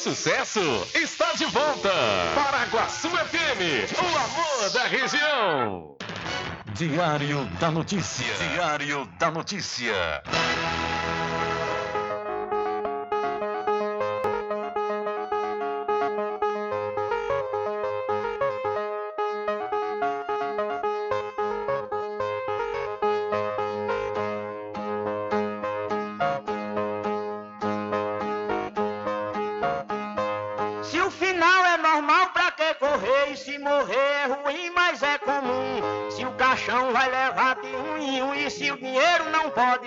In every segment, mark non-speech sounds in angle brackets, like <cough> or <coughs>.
sucesso está de volta. Paraguaçu FM, o amor da região. Diário da Notícia. Diário da Notícia.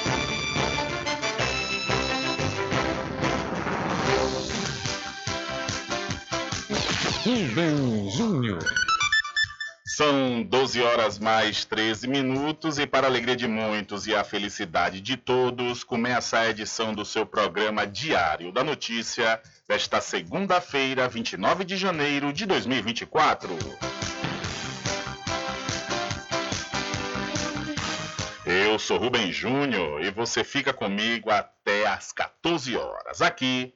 Rubem Júnior. São 12 horas mais 13 minutos e para a alegria de muitos e a felicidade de todos, começa a edição do seu programa Diário da Notícia desta segunda-feira, 29 de janeiro de 2024. Eu sou Rubem Júnior e você fica comigo até às 14 horas aqui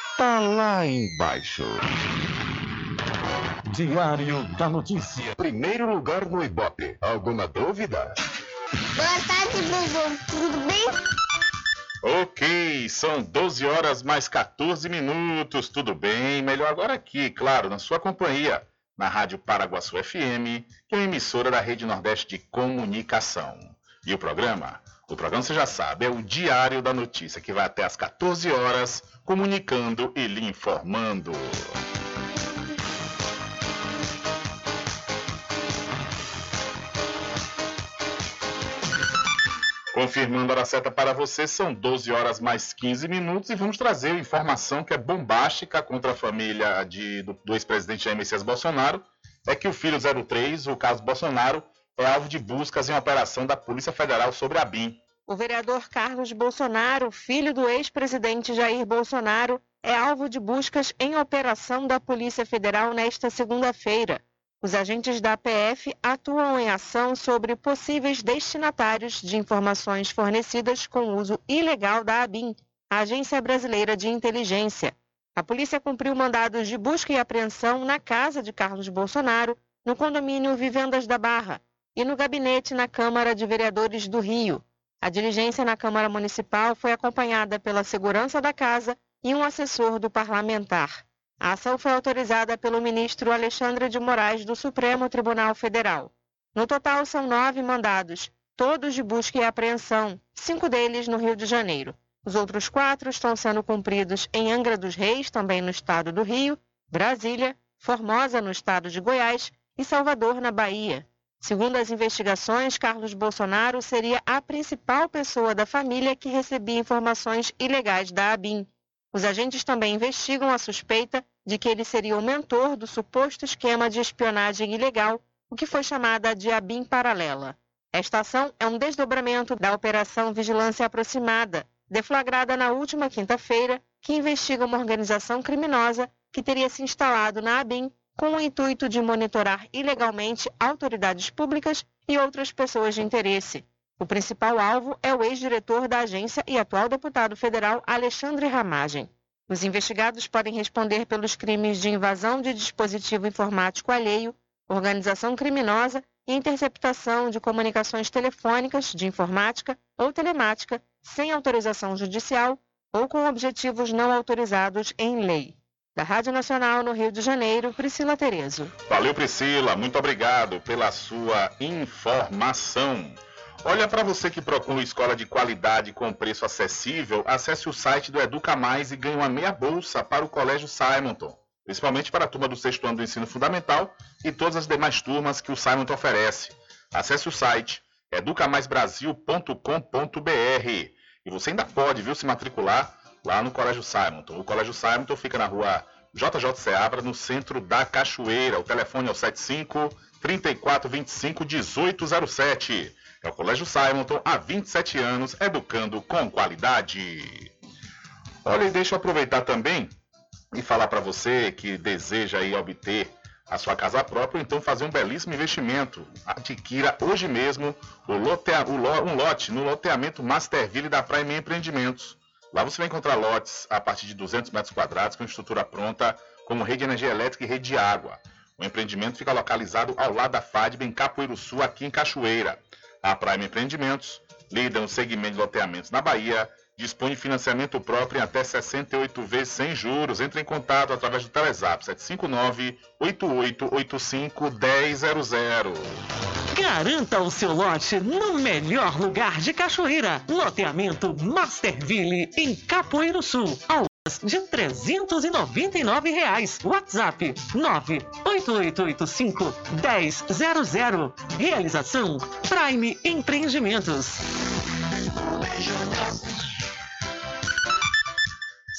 tá lá embaixo. Diário da Notícia. Primeiro lugar no Ibope. Alguma dúvida? Boa tarde, Bubu. Tudo bem? Ok, são 12 horas mais 14 minutos. Tudo bem? Melhor agora aqui, claro, na sua companhia, na Rádio Paraguaçu FM, que é uma emissora da Rede Nordeste de Comunicação. E o programa? O programa você já sabe, é o Diário da Notícia, que vai até às 14 horas, comunicando e lhe informando. Confirmando a hora certa para você, são 12 horas mais 15 minutos e vamos trazer informação que é bombástica contra a família de, do, do ex-presidente Jair Messias Bolsonaro. É que o filho 03, o caso Bolsonaro, é alvo de buscas em operação da Polícia Federal sobre a BIM. O vereador Carlos Bolsonaro, filho do ex-presidente Jair Bolsonaro, é alvo de buscas em operação da Polícia Federal nesta segunda-feira. Os agentes da PF atuam em ação sobre possíveis destinatários de informações fornecidas com uso ilegal da ABIN, Agência Brasileira de Inteligência. A polícia cumpriu mandados de busca e apreensão na casa de Carlos Bolsonaro, no condomínio Vivendas da Barra e no gabinete na Câmara de Vereadores do Rio. A diligência na Câmara Municipal foi acompanhada pela segurança da casa e um assessor do parlamentar. A ação foi autorizada pelo ministro Alexandre de Moraes do Supremo Tribunal Federal. No total, são nove mandados, todos de busca e apreensão, cinco deles no Rio de Janeiro. Os outros quatro estão sendo cumpridos em Angra dos Reis, também no estado do Rio, Brasília, Formosa, no estado de Goiás, e Salvador, na Bahia. Segundo as investigações, Carlos Bolsonaro seria a principal pessoa da família que recebia informações ilegais da ABIN. Os agentes também investigam a suspeita de que ele seria o mentor do suposto esquema de espionagem ilegal, o que foi chamada de ABIN paralela. Esta ação é um desdobramento da Operação Vigilância Aproximada, deflagrada na última quinta-feira, que investiga uma organização criminosa que teria se instalado na ABIN com o intuito de monitorar ilegalmente autoridades públicas e outras pessoas de interesse. O principal alvo é o ex-diretor da agência e atual deputado federal Alexandre Ramagem. Os investigados podem responder pelos crimes de invasão de dispositivo informático alheio, organização criminosa e interceptação de comunicações telefônicas, de informática ou telemática sem autorização judicial ou com objetivos não autorizados em lei. Da Rádio Nacional no Rio de Janeiro, Priscila Terezo. Valeu, Priscila. Muito obrigado pela sua informação. Olha, para você que procura escola de qualidade com preço acessível, acesse o site do Educa Mais e ganhe uma meia bolsa para o Colégio Simonton, principalmente para a turma do sexto ano do ensino fundamental e todas as demais turmas que o Simonton oferece. Acesse o site educamaisbrasil.com.br e você ainda pode, viu, se matricular lá no Colégio Simonton. O Colégio Simonton fica na rua JJ Seabra, no centro da Cachoeira. O telefone é o 75 3425 1807. É o Colégio Simonton há 27 anos, educando com qualidade. Olha, e deixa eu aproveitar também e falar para você que deseja aí obter a sua casa própria, então fazer um belíssimo investimento. Adquira hoje mesmo o lote, o lo, um lote no loteamento Masterville da Prime Empreendimentos. Lá você vai encontrar lotes a partir de 200 metros quadrados com estrutura pronta, como rede de energia elétrica e rede de água. O empreendimento fica localizado ao lado da FADB em Capoeiro Sul, aqui em Cachoeira. A Prime Empreendimentos, líder no segmento de loteamentos na Bahia, dispõe de financiamento próprio em até 68 vezes sem juros. Entre em contato através do Telezap 759-8885-1000. Garanta o seu lote no melhor lugar de Cachoeira. Loteamento Masterville, em Capoeiro Sul, ao de 399 reais. WhatsApp 98885 1000. Realização Prime Empreendimentos.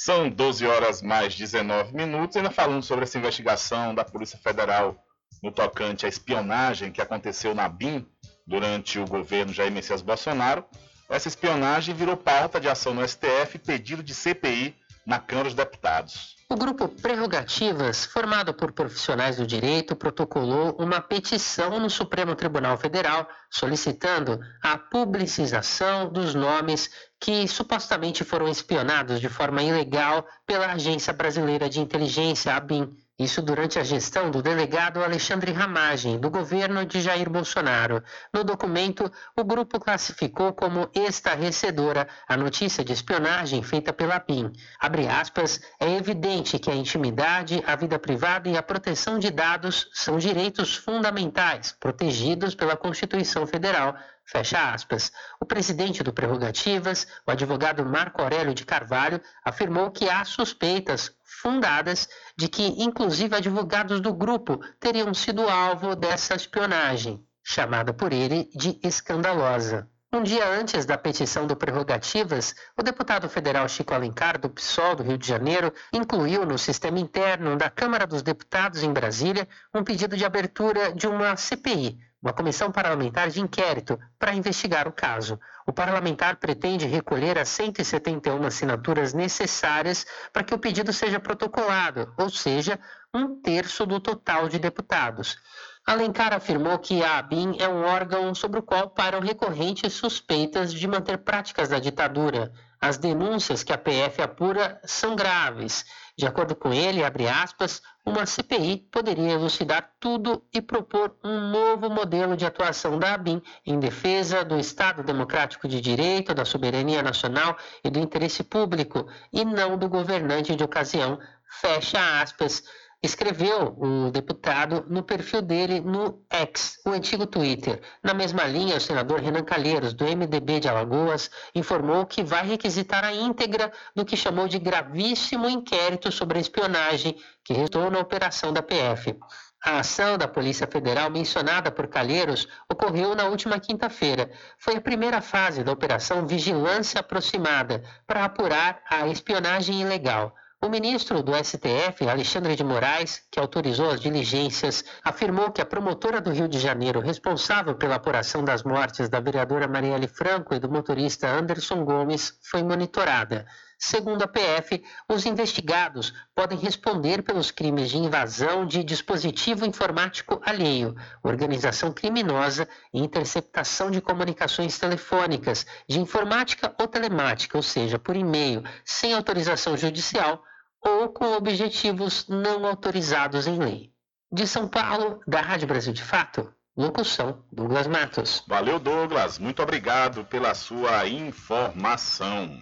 São 12 horas mais 19 minutos, ainda falando sobre essa investigação da Polícia Federal no tocante à espionagem que aconteceu na BIM durante o governo Jair Messias Bolsonaro. Essa espionagem virou pauta de ação no STF, pedido de CPI na Câmara dos Deputados. O grupo Prerrogativas, formado por profissionais do direito, protocolou uma petição no Supremo Tribunal Federal solicitando a publicização dos nomes que supostamente foram espionados de forma ilegal pela Agência Brasileira de Inteligência, ABIN, isso durante a gestão do delegado Alexandre Ramagem, do governo de Jair Bolsonaro. No documento, o grupo classificou como estarrecedora a notícia de espionagem feita pela PIN. Abre aspas, é evidente que a intimidade, a vida privada e a proteção de dados são direitos fundamentais, protegidos pela Constituição Federal. Fecha aspas. O presidente do Prerrogativas, o advogado Marco Aurélio de Carvalho, afirmou que há suspeitas fundadas de que, inclusive, advogados do grupo teriam sido alvo dessa espionagem, chamada por ele de escandalosa. Um dia antes da petição do Prerrogativas, o deputado federal Chico Alencar, do PSOL do Rio de Janeiro, incluiu no sistema interno da Câmara dos Deputados em Brasília um pedido de abertura de uma CPI, uma comissão parlamentar de inquérito para investigar o caso. O parlamentar pretende recolher as 171 assinaturas necessárias para que o pedido seja protocolado, ou seja, um terço do total de deputados. Alencar afirmou que a ABIN é um órgão sobre o qual param recorrentes suspeitas de manter práticas da ditadura. As denúncias que a PF apura são graves de acordo com ele, abre aspas, uma CPI poderia elucidar tudo e propor um novo modelo de atuação da ABIN em defesa do Estado Democrático de Direito, da soberania nacional e do interesse público, e não do governante de ocasião. Fecha aspas escreveu o deputado no perfil dele no X, o antigo Twitter. Na mesma linha, o senador Renan Calheiros, do MDB de Alagoas, informou que vai requisitar a íntegra do que chamou de gravíssimo inquérito sobre a espionagem que resultou na operação da PF. A ação da Polícia Federal mencionada por Calheiros ocorreu na última quinta-feira. Foi a primeira fase da Operação Vigilância Aproximada para apurar a espionagem ilegal. O ministro do STF, Alexandre de Moraes, que autorizou as diligências, afirmou que a promotora do Rio de Janeiro responsável pela apuração das mortes da vereadora Marielle Franco e do motorista Anderson Gomes foi monitorada. Segundo a PF, os investigados podem responder pelos crimes de invasão de dispositivo informático alheio, organização criminosa e interceptação de comunicações telefônicas, de informática ou telemática, ou seja, por e-mail, sem autorização judicial ou com objetivos não autorizados em lei. De São Paulo, da Rádio Brasil de Fato, locução Douglas Matos. Valeu, Douglas. Muito obrigado pela sua informação.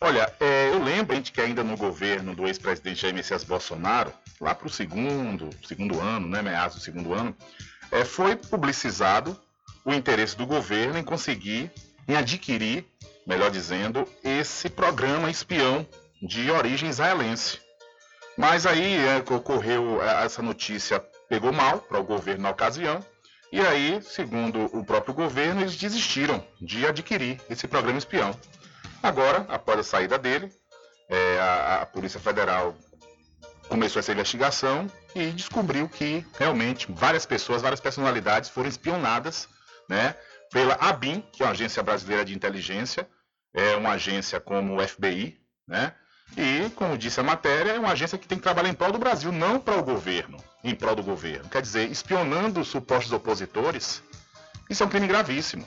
Olha, é, eu lembro que ainda no governo do ex-presidente Jair Messias Bolsonaro, lá para o segundo, segundo ano, né, meados do segundo ano, é, foi publicizado o interesse do governo em conseguir, em adquirir, melhor dizendo, esse programa espião de origem israelense. Mas aí é, ocorreu é, essa notícia, pegou mal para o governo na ocasião, e aí, segundo o próprio governo, eles desistiram de adquirir esse programa espião. Agora, após a saída dele, é, a, a Polícia Federal começou essa investigação e descobriu que realmente várias pessoas, várias personalidades foram espionadas né, pela ABIN, que é uma agência brasileira de inteligência, é uma agência como o FBI, né? E, como disse a matéria, é uma agência que tem que trabalhar em prol do Brasil, não para o governo, em prol do governo. Quer dizer, espionando os supostos opositores, isso é um crime gravíssimo.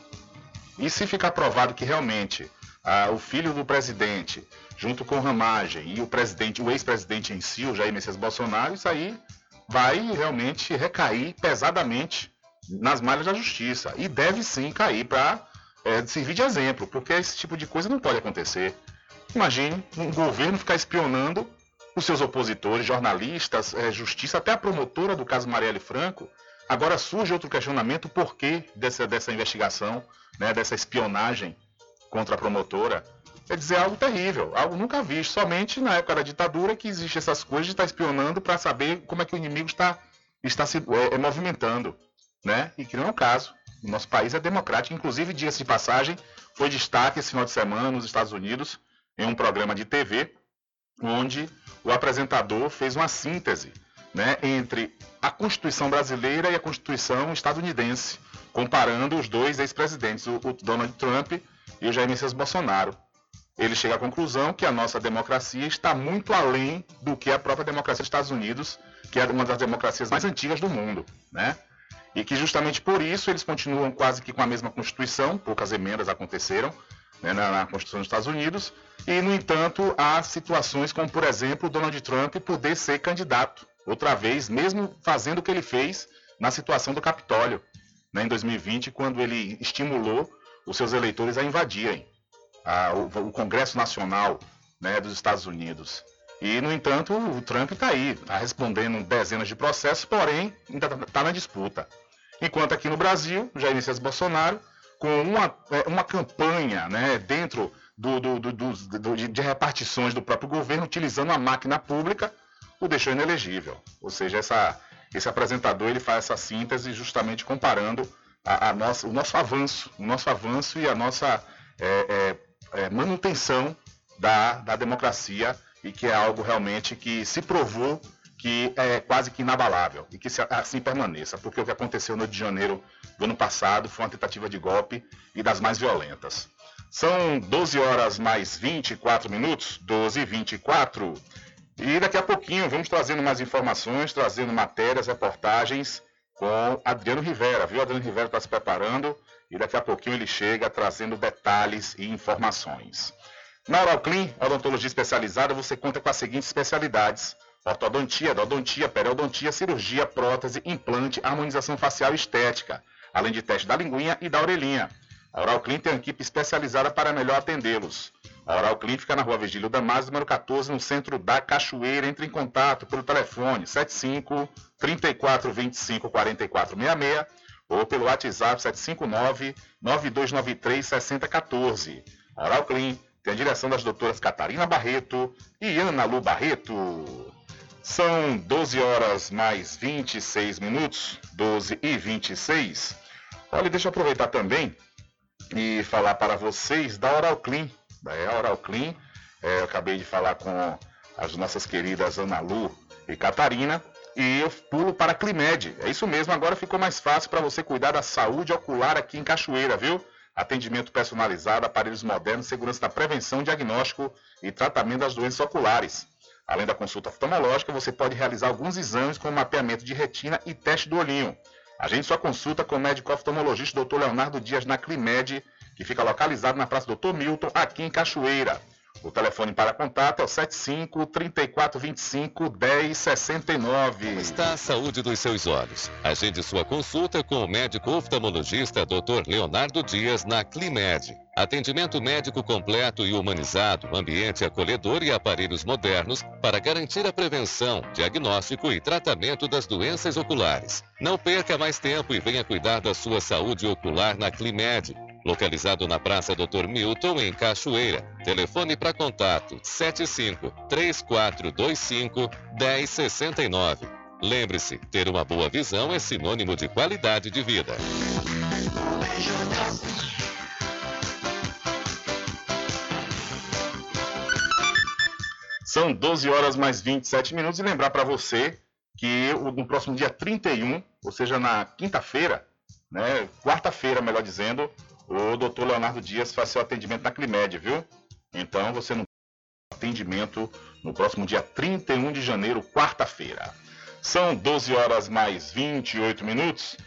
E se ficar provado que realmente ah, o filho do presidente, junto com Ramagem e o presidente, o ex-presidente em si, o Jair Messias Bolsonaro, isso aí vai realmente recair pesadamente nas malhas da justiça. E deve sim cair para é, servir de exemplo, porque esse tipo de coisa não pode acontecer. Imagine um governo ficar espionando os seus opositores, jornalistas, é, justiça, até a promotora do caso Marielle Franco. Agora surge outro questionamento, por que dessa, dessa investigação, né, dessa espionagem contra a promotora? Quer dizer, é algo terrível, algo nunca visto. Somente na época da ditadura que existe essas coisas de estar espionando para saber como é que o inimigo está, está se é, é, movimentando. Né? E que não é o caso. O nosso país é democrático. Inclusive, dias de passagem, foi destaque esse final de semana nos Estados Unidos, em um programa de TV, onde o apresentador fez uma síntese né, entre a Constituição brasileira e a Constituição estadunidense, comparando os dois ex-presidentes, o, Donald Trump e o Jair Messias Bolsonaro ele chega à conclusão que a nossa democracia está muito além do que a própria democracia dos Estados Unidos, que é uma das democracias mais antigas do mundo, né? E que justamente por isso eles continuam quase que com a mesma Constituição, poucas emendas aconteceram né, na, Constituição dos Estados Unidos, e no entanto há situações como, por exemplo, Donald Trump poder ser candidato outra vez, mesmo fazendo o que ele fez na situação do Capitólio, né, em 2020, quando ele estimulou os seus eleitores a invadirem a, o, o, Congresso Nacional né, dos Estados Unidos. E, no entanto, o Trump está aí, está respondendo dezenas de processos, porém, ainda está tá na disputa. Enquanto aqui no Brasil, Jair Messias Bolsonaro, com uma, uma campanha né, dentro do, do, do, do, de repartições do próprio governo, utilizando a máquina pública, o deixou inelegível. Ou seja, essa, esse apresentador ele faz essa síntese justamente comparando a, a nossa, o nosso avanço, o nosso avanço e a nossa é, é, é, manutenção da, da democracia e que é algo realmente que se provou que é quase que inabalável e que assim permaneça, porque o que aconteceu no Rio de Janeiro do ano passado foi uma tentativa de golpe e das mais violentas. São 12 horas mais 24 minutos, 12 e 24. E daqui a pouquinho vamos trazendo mais informações, trazendo matérias, reportagens com Adriano Rivera, viu? Adriano Rivera está se preparando e daqui a pouquinho ele chega trazendo detalhes e informações. Na Oral Clean, odontologia especializada, você conta com as seguintes especialidades: ortodontia, odontia, periodontia, cirurgia, prótese, implante, harmonização facial e estética, além de teste da linguinha e da orelhinha. A Oral Clean tem uma equipe especializada para melhor atendê-los. A Oral Clean fica na rua Vigílio Damasio, número 14, no centro da Cachoeira. Entre em contato pelo telefone 75 34 25 44 66 ou pelo WhatsApp 759-9293-6014. Oral Clean tem a direção das doutoras Catarina Barreto e Ana Lu Barreto. São 12 horas mais 26 minutos, 12 e 26. Olha, deixa eu aproveitar também e falar para vocês da Oral Clean. Da Oral Clean, é, eu acabei de falar com as nossas queridas Ana Lu e Catarina e eu pulo para a Climed. É isso mesmo, agora ficou mais fácil para você cuidar da saúde ocular aqui em Cachoeira, viu? Atendimento personalizado, aparelhos modernos, segurança na prevenção, diagnóstico e tratamento das doenças oculares. Além da consulta oftalmológica, você pode realizar alguns exames como mapeamento de retina e teste do olhinho. Agende sua consulta com o médico oftalmologista Dr. Leonardo Dias na Climed, que fica localizado na Praça Dr. Milton, aqui em Cachoeira. O telefone para contato é o 75 3425 1069. Como está a saúde dos seus olhos? Agende sua consulta com o médico oftalmologista Dr. Leonardo Dias na Climed. Atendimento médico completo e humanizado, ambiente acolhedor e aparelhos modernos para garantir a prevenção, diagnóstico e tratamento das doenças oculares. Não perca mais tempo e venha cuidar da sua saúde ocular na Climed localizado na Praça Dr. Milton, em Cachoeira. Telefone para contato 75 3425 1069. Lembre-se, ter uma boa visão é sinônimo de qualidade de vida. São 12 horas mais 27 minutos e lembrar para você que no próximo dia 31, ou seja, na quinta-feira, né, quarta-feira, melhor dizendo, o doutor Leonardo Dias faz seu atendimento na Climed, viu? Então você não atendimento no próximo dia 31 de janeiro, quarta-feira. São 12 horas mais 28 minutos.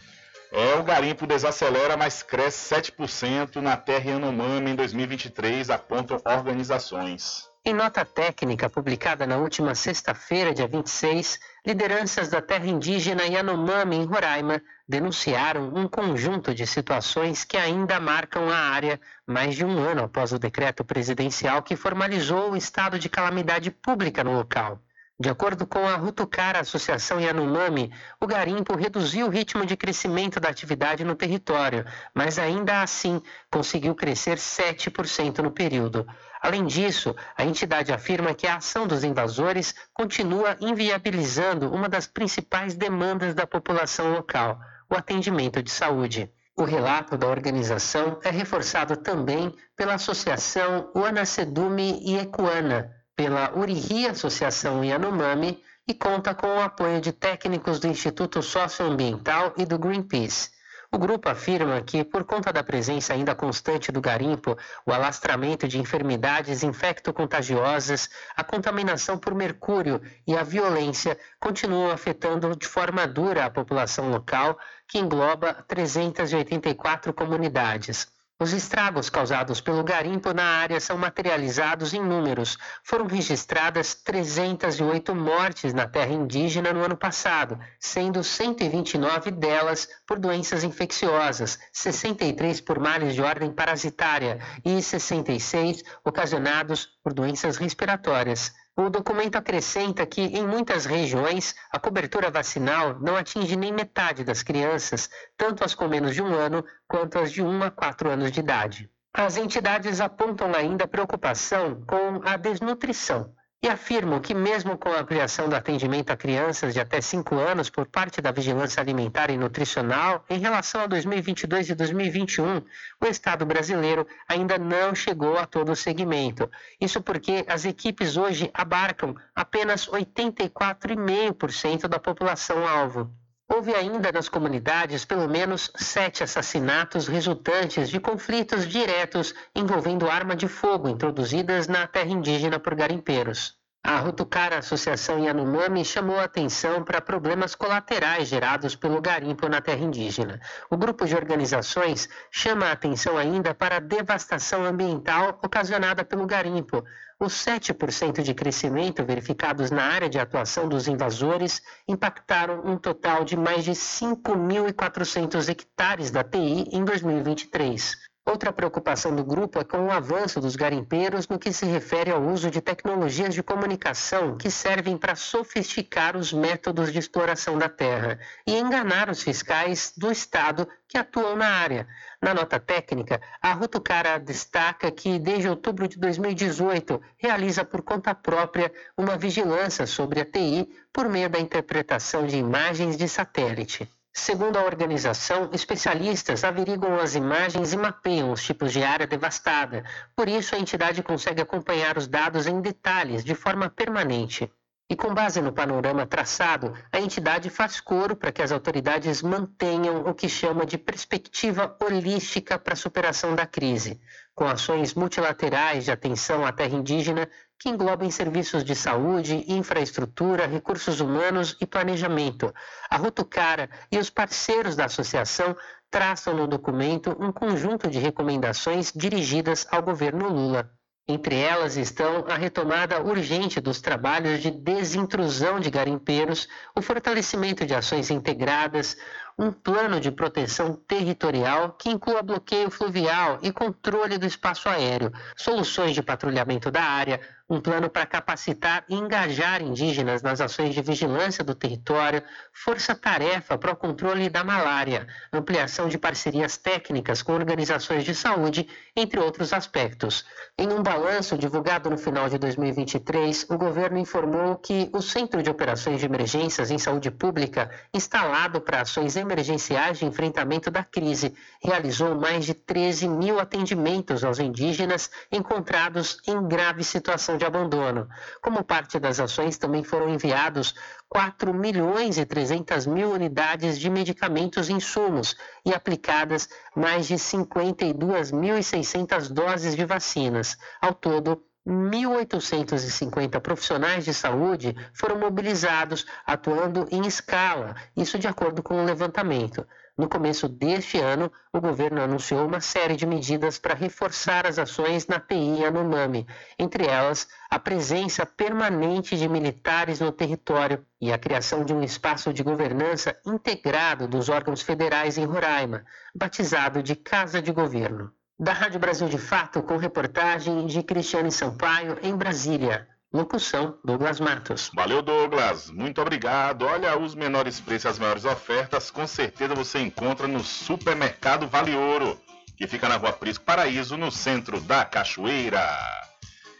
É, o garimpo desacelera, mas cresce 7% na terra Yanomami em 2023, apontam organizações. Em nota técnica publicada na última sexta-feira, dia 26, lideranças da terra indígena Yanomami, em Roraima, denunciaram um conjunto de situações que ainda marcam a área mais de um ano após o decreto presidencial que formalizou o estado de calamidade pública no local. De acordo com a Rutucara Associação Yanomami, o garimpo reduziu o ritmo de crescimento da atividade no território, mas ainda assim conseguiu crescer 7% no período. Além disso, a entidade afirma que a ação dos invasores continua inviabilizando uma das principais demandas da população local, o atendimento de saúde. O relato da organização é reforçado também pela Associação Uanacedume e Ecuana, pela Urihi Associação Yanomami e conta com o apoio de técnicos do Instituto Socioambiental e do Greenpeace. O grupo afirma que, por conta da presença ainda constante do garimpo, o alastramento de enfermidades infecto-contagiosas, a contaminação por mercúrio e a violência continuam afetando de forma dura a população local, que engloba 384 comunidades. Os estragos causados pelo garimpo na área são materializados em números. Foram registradas 308 mortes na terra indígena no ano passado, sendo 129 delas por doenças infecciosas, 63 por males de ordem parasitária e 66 ocasionados por doenças respiratórias. O documento acrescenta que, em muitas regiões, a cobertura vacinal não atinge nem metade das crianças, tanto as com menos de um ano quanto as de 1 a 4 anos de idade. As entidades apontam ainda preocupação com a desnutrição e afirmam que, mesmo com a ampliação do atendimento a crianças de até 5 anos por parte da Vigilância Alimentar e Nutricional, em relação a 2022 e 2021, o Estado brasileiro ainda não chegou a todo o segmento. Isso porque as equipes hoje abarcam apenas 84,5% da população-alvo. Houve ainda nas comunidades pelo menos sete assassinatos resultantes de conflitos diretos envolvendo arma de fogo introduzidas na terra indígena por garimpeiros. A Rutucara Associação Yanomami chamou a atenção para problemas colaterais gerados pelo garimpo na terra indígena. O grupo de organizações chama a atenção ainda para a devastação ambiental ocasionada pelo garimpo. Os 7% de crescimento verificados na área de atuação dos invasores impactaram um total de mais de 5.400 hectares da TI em 2023. Outra preocupação do grupo é com o avanço dos garimpeiros no que se refere ao uso de tecnologias de comunicação que servem para sofisticar os métodos de exploração da terra e enganar os fiscais do Estado que atuam na área. Na nota técnica, a Rutucara destaca que, desde outubro de 2018, realiza por conta própria uma vigilância sobre a TI por meio da interpretação de imagens de satélite. Segundo a organização, especialistas averiguam as imagens e mapeiam os tipos de área devastada. Por isso, a entidade consegue acompanhar os dados em detalhes, de forma permanente. E com base no panorama traçado, a entidade faz coro para que as autoridades mantenham o que chama de perspectiva holística para a superação da crise, com ações multilaterais de atenção à terra indígena que englobem serviços de saúde, infraestrutura, recursos humanos e planejamento. A Rutucara e os parceiros da associação traçam no documento um conjunto de recomendações dirigidas ao governo Lula. Entre elas estão a retomada urgente dos trabalhos de desintrusão de garimpeiros, o fortalecimento de ações integradas, um plano de proteção territorial que inclua bloqueio fluvial e controle do espaço aéreo, soluções de patrulhamento da área, um plano para capacitar e engajar indígenas nas ações de vigilância do território, força-tarefa para o controle da malária, ampliação de parcerias técnicas com organizações de saúde, entre outros aspectos. Em um balanço divulgado no final de 2023, o governo informou que o Centro de Operações de Emergências em Saúde Pública, instalado para ações emergenciais de enfrentamento da crise, realizou mais de 13 mil atendimentos aos indígenas encontrados em grave situação de abandono. Como parte das ações, também foram enviados 4 milhões e 300 mil unidades de medicamentos e insumos e aplicadas mais de 52.600 doses de vacinas. Ao todo, 1.850 profissionais de saúde foram mobilizados, atuando em escala, isso de acordo com o levantamento. No começo deste ano, o governo anunciou uma série de medidas para reforçar as ações na TI Yanomami, entre elas a presença permanente de militares no território e a criação de um espaço de governança integrado dos órgãos federais em Roraima, batizado de Casa de Governo. Da Rádio Brasil de Fato, com reportagem de Cristiane Sampaio, em Brasília. Locução: Douglas Matos. Valeu, Douglas. Muito obrigado. Olha, os menores preços, as maiores ofertas, com certeza você encontra no Supermercado Vale Ouro, que fica na Rua Prisco Paraíso, no centro da Cachoeira.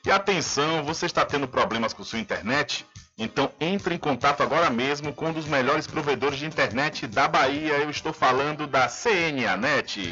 E atenção, você está tendo problemas com sua internet? Então entre em contato agora mesmo com um dos melhores provedores de internet da Bahia. Eu estou falando da CNAnet.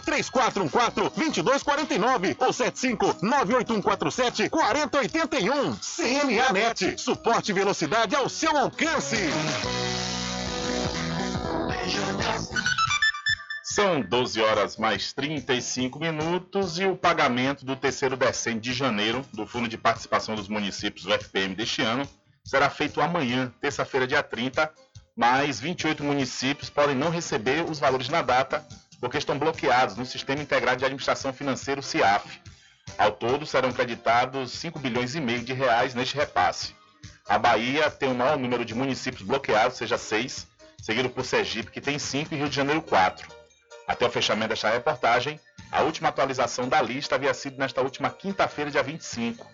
3414 2249 ou 75 98147 4081. CNA Net, suporte e velocidade ao seu alcance. São 12 horas mais 35 minutos e o pagamento do terceiro decente de janeiro do Fundo de Participação dos Municípios, o FPM, deste ano, será feito amanhã, terça-feira, dia 30, mas 28 municípios podem não receber os valores na data porque estão bloqueados no Sistema Integrado de Administração Financeira, o CIAF. Ao todo, serão creditados 5 bilhões e meio de reais neste repasse. A Bahia tem o maior número de municípios bloqueados, seja 6, seguido por Sergipe, que tem 5, e Rio de Janeiro, 4. Até o fechamento desta reportagem, a última atualização da lista havia sido nesta última quinta-feira, dia 25.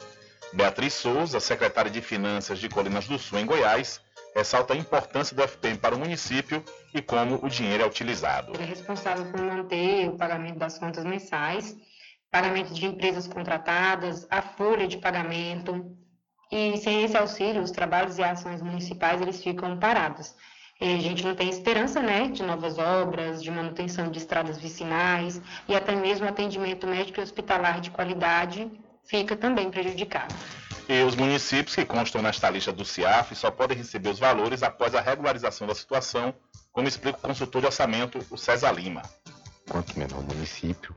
Beatriz Souza, secretária de Finanças de Colinas do Sul, em Goiás, ressalta a importância do FPM para o município e como o dinheiro é utilizado. Ele é responsável por manter o pagamento das contas mensais, pagamento de empresas contratadas, a folha de pagamento. E sem esse auxílio, os trabalhos e ações municipais eles ficam parados. E a gente não tem esperança né, de novas obras, de manutenção de estradas vicinais e até mesmo atendimento médico e hospitalar de qualidade fica também prejudicado. E os municípios que constam nesta lista do CIAF só podem receber os valores após a regularização da situação, como explica o consultor de orçamento, o César Lima. Quanto menor o município,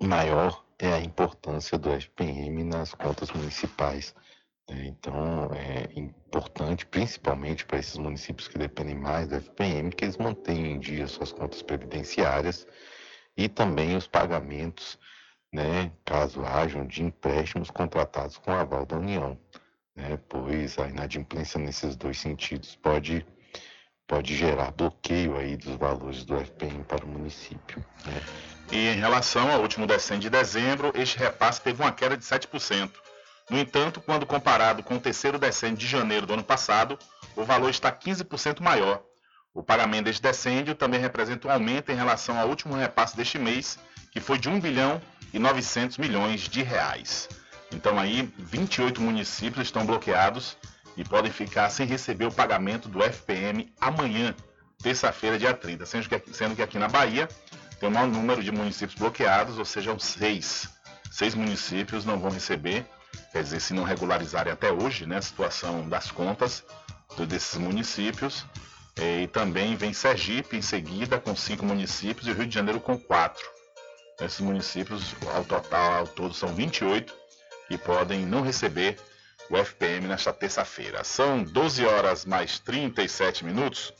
maior é a importância do FPM nas contas municipais. Né? Então, é importante, principalmente para esses municípios que dependem mais do FPM, que eles mantenham em dia suas contas previdenciárias e também os pagamentos né, caso hajam de empréstimos contratados com aval da União, né, pois a inadimplência nesses dois sentidos pode, pode gerar bloqueio aí dos valores do FPM para o município. Né. E em relação ao último decente de dezembro, este repasse teve uma queda de 7%. No entanto, quando comparado com o terceiro decente de janeiro do ano passado, o valor está 15% maior. O pagamento deste decêndio também representa um aumento em relação ao último repasse deste mês, que foi de 1 bilhão e 900 milhões de reais. Então aí 28 municípios estão bloqueados e podem ficar sem receber o pagamento do FPM amanhã, terça-feira, dia 30, sendo que, sendo que aqui na Bahia tem o maior número de municípios bloqueados, ou seja, seis. Seis municípios não vão receber, quer dizer, se não regularizarem até hoje né, a situação das contas desses municípios. E também vem Sergipe em seguida, com cinco municípios, e o Rio de Janeiro com quatro. Esses municípios, ao total, ao todo, são 28 que podem não receber o FPM nesta terça-feira. São 12 horas mais 37 minutos,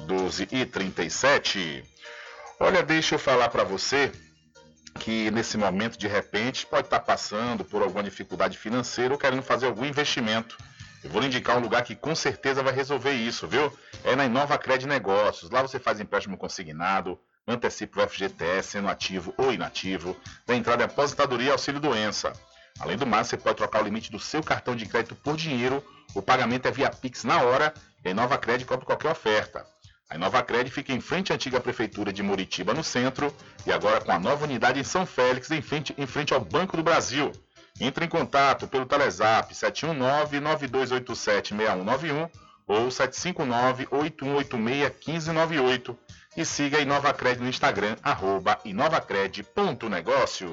12 e 37. Olha, deixa eu falar para você que nesse momento, de repente, pode estar passando por alguma dificuldade financeira ou querendo fazer algum investimento. Eu vou lhe indicar um lugar que com certeza vai resolver isso, viu? É na Inova Cred Negócios. Lá você faz empréstimo consignado, antecipe o FGTS sendo ativo ou inativo, da entrada em aposentadoria e auxílio doença. Além do mais, você pode trocar o limite do seu cartão de crédito por dinheiro, o pagamento é via Pix na hora e a Inova Cred cobra qualquer oferta. A Inova Cred fica em frente à antiga prefeitura de Muritiba, no centro, e agora com a nova unidade em São Félix, em frente, em frente ao Banco do Brasil. Entre em contato pelo Telezap 719-9287-6191 ou 759-8186-1598 e siga a InovaCred no Instagram, arroba inovacred.negócio.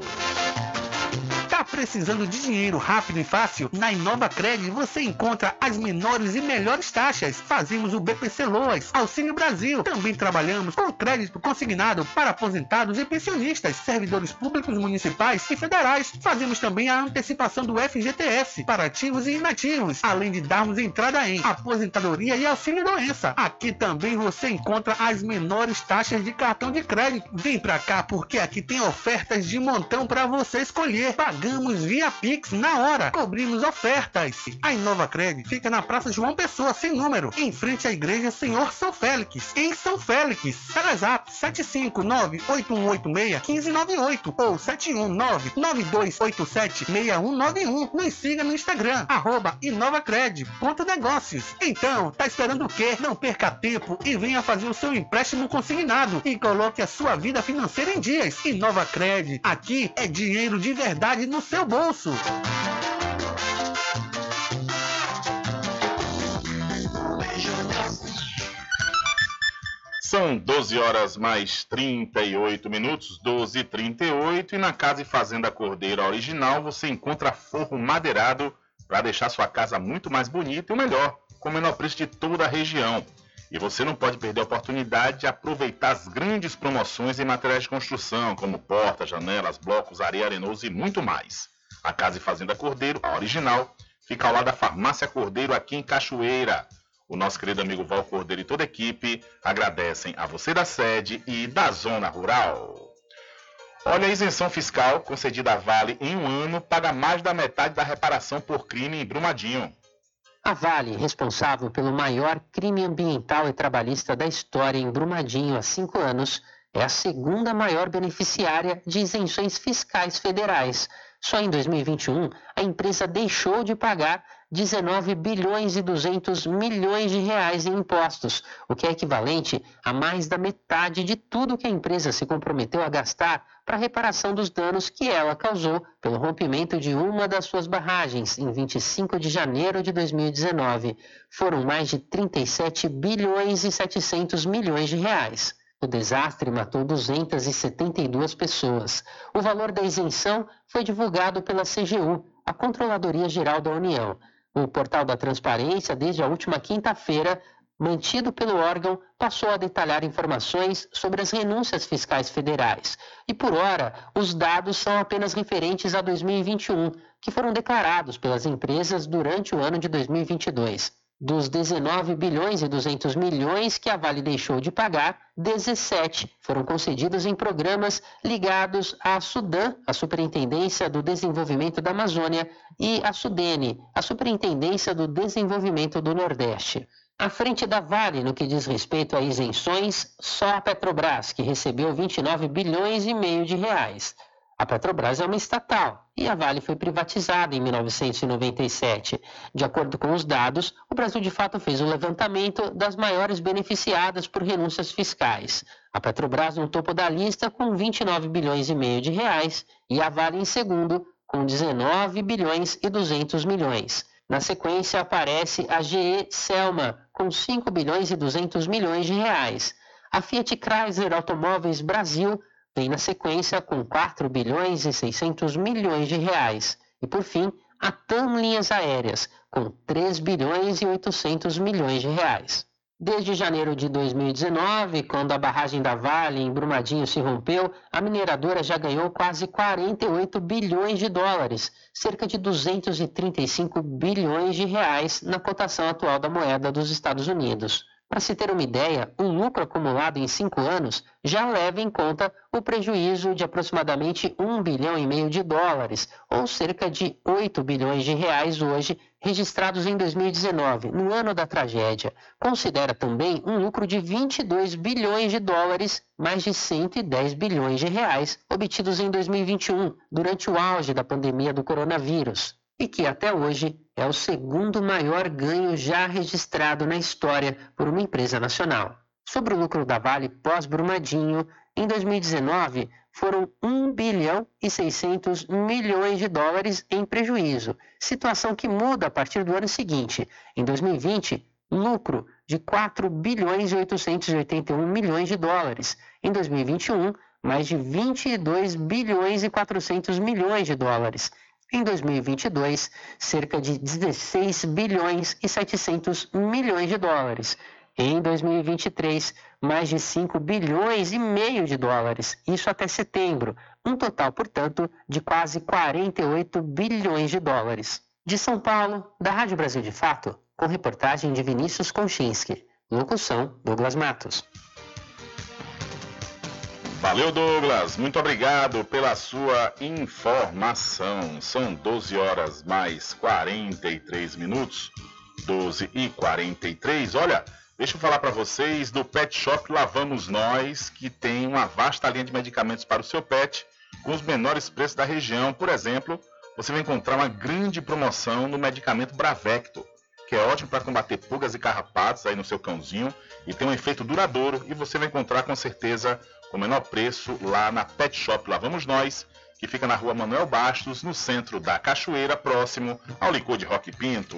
Tá precisando de dinheiro rápido e fácil? Na Inova Cred você encontra as menores e melhores taxas. Fazemos o BPC Loas, Auxílio Brasil. Também trabalhamos com crédito consignado para aposentados e pensionistas, servidores públicos municipais e federais. Fazemos também a antecipação do FGTS para ativos e inativos, além de darmos entrada em aposentadoria e auxílio doença. Aqui também você encontra as menores taxas de cartão de crédito. Vem pra cá porque aqui tem ofertas de montão para você escolher. Pagando Pagamos via Pix na hora. Cobrimos ofertas. A Inova Cred fica na Praça João Pessoa, sem número, em frente à Igreja Senhor São Félix, em São Félix. Telezap 759-8186-1598 ou 719-9287-6191. Nos siga no Instagram, arroba inovacred.negócios. Então, tá esperando o quê? Não perca tempo e venha fazer o seu empréstimo consignado e coloque a sua vida financeira em dias. Inova Cred, aqui é dinheiro de verdade no seu bolso. São 12 horas mais 38 minutos, 12 e 38 e na Casa e Fazenda Cordeiro original você encontra forro madeirado para deixar sua casa muito mais bonita e o melhor, com o menor preço de toda a região. E você não pode perder a oportunidade de aproveitar as grandes promoções em materiais de construção, como portas, janelas, blocos, areia arenoso e muito mais. A Casa e Fazenda Cordeiro, a original, fica ao lado da Farmácia Cordeiro aqui em Cachoeira. O nosso querido amigo Val Cordeiro e toda a equipe agradecem a você da sede e da zona rural. Olha, a isenção fiscal concedida a Vale em um ano paga mais da metade da reparação por crime em Brumadinho. A Vale, responsável pelo maior crime ambiental e trabalhista da história em Brumadinho há cinco anos, é a segunda maior beneficiária de isenções fiscais federais. Só em 2021, a empresa deixou de pagar 19 bilhões e 200 milhões de reais em impostos, o que é equivalente a mais da metade de tudo que a empresa se comprometeu a gastar para a reparação dos danos que ela causou pelo rompimento de uma das suas barragens em 25 de janeiro de 2019. Foram mais de 37 bilhões e 700 milhões de reais. O desastre matou 272 pessoas. O valor da isenção foi divulgado pela CGU, a Controladoria Geral da União. O portal da Transparência, desde a última quinta-feira, mantido pelo órgão, passou a detalhar informações sobre as renúncias fiscais federais. E por hora, os dados são apenas referentes a 2021, que foram declarados pelas empresas durante o ano de 2022. Dos 19 bilhões e 200 milhões que a Vale deixou de pagar, 17 foram concedidos em programas ligados à Sudan, a Superintendência do Desenvolvimento da Amazônia, e à Sudene, a Superintendência do Desenvolvimento do Nordeste. À frente da Vale, no que diz respeito a isenções, só a Petrobras, que recebeu 29 bilhões e meio de reais. A Petrobras é uma estatal e a Vale foi privatizada em 1997. De acordo com os dados, o Brasil de fato fez o levantamento das maiores beneficiadas por renúncias fiscais. A Petrobras no topo da lista com 29 bilhões e meio de reais e a Vale em segundo com 19 bilhões e 200 milhões. Na sequência aparece a GE Selma com 5 bilhões e 200 milhões de reais. A Fiat Chrysler Automóveis Brasil vem na sequência com 4 bilhões e 600 milhões de reais. E por fim, a TAM Linhas Aéreas, com 3 bilhões e 800 milhões de reais. Desde janeiro de 2019, quando a barragem da Vale em Brumadinho se rompeu, a mineradora já ganhou quase 48 bilhões de dólares, cerca de 235 bilhões de reais na cotação atual da moeda dos Estados Unidos. Para se ter uma ideia, o lucro acumulado em cinco anos já leva em conta o prejuízo de aproximadamente 1 bilhão e meio de dólares, ou cerca de 8 bilhões de reais hoje, registrados em 2019, no ano da tragédia. Considera também um lucro de 22 bilhões de dólares, mais de 110 bilhões de reais, obtidos em 2021, durante o auge da pandemia do coronavírus e que até hoje é o segundo maior ganho já registrado na história por uma empresa nacional. Sobre o lucro da Vale pós-Brumadinho, em 2019 foram 1 bilhão e 600 milhões de dólares em prejuízo, situação que muda a partir do ano seguinte. Em 2020, lucro de 4 bilhões e 881 milhões de dólares. Em 2021, mais de 22 bilhões e 400 milhões de dólares. Em 2022, cerca de 16 bilhões e 700 milhões de dólares. Em 2023, mais de 5 bilhões e meio de dólares, isso até setembro, um total, portanto, de quase 48 bilhões de dólares. De São Paulo, da Rádio Brasil de Fato, com reportagem de Vinícius Konchinski. Locução: Douglas Matos. Valeu, Douglas. Muito obrigado pela sua informação. São 12 horas mais 43 minutos. 12 e 43. Olha, deixa eu falar para vocês do Pet Shop Lavamos Nós, que tem uma vasta linha de medicamentos para o seu pet, com os menores preços da região. Por exemplo, você vai encontrar uma grande promoção no medicamento Bravecto, que é ótimo para combater pulgas e carrapatos aí no seu cãozinho e tem um efeito duradouro e você vai encontrar com certeza com o menor preço lá na Pet Shop Lá Vamos Nós, que fica na rua Manuel Bastos, no centro da Cachoeira, próximo ao licor de Rock Pinto.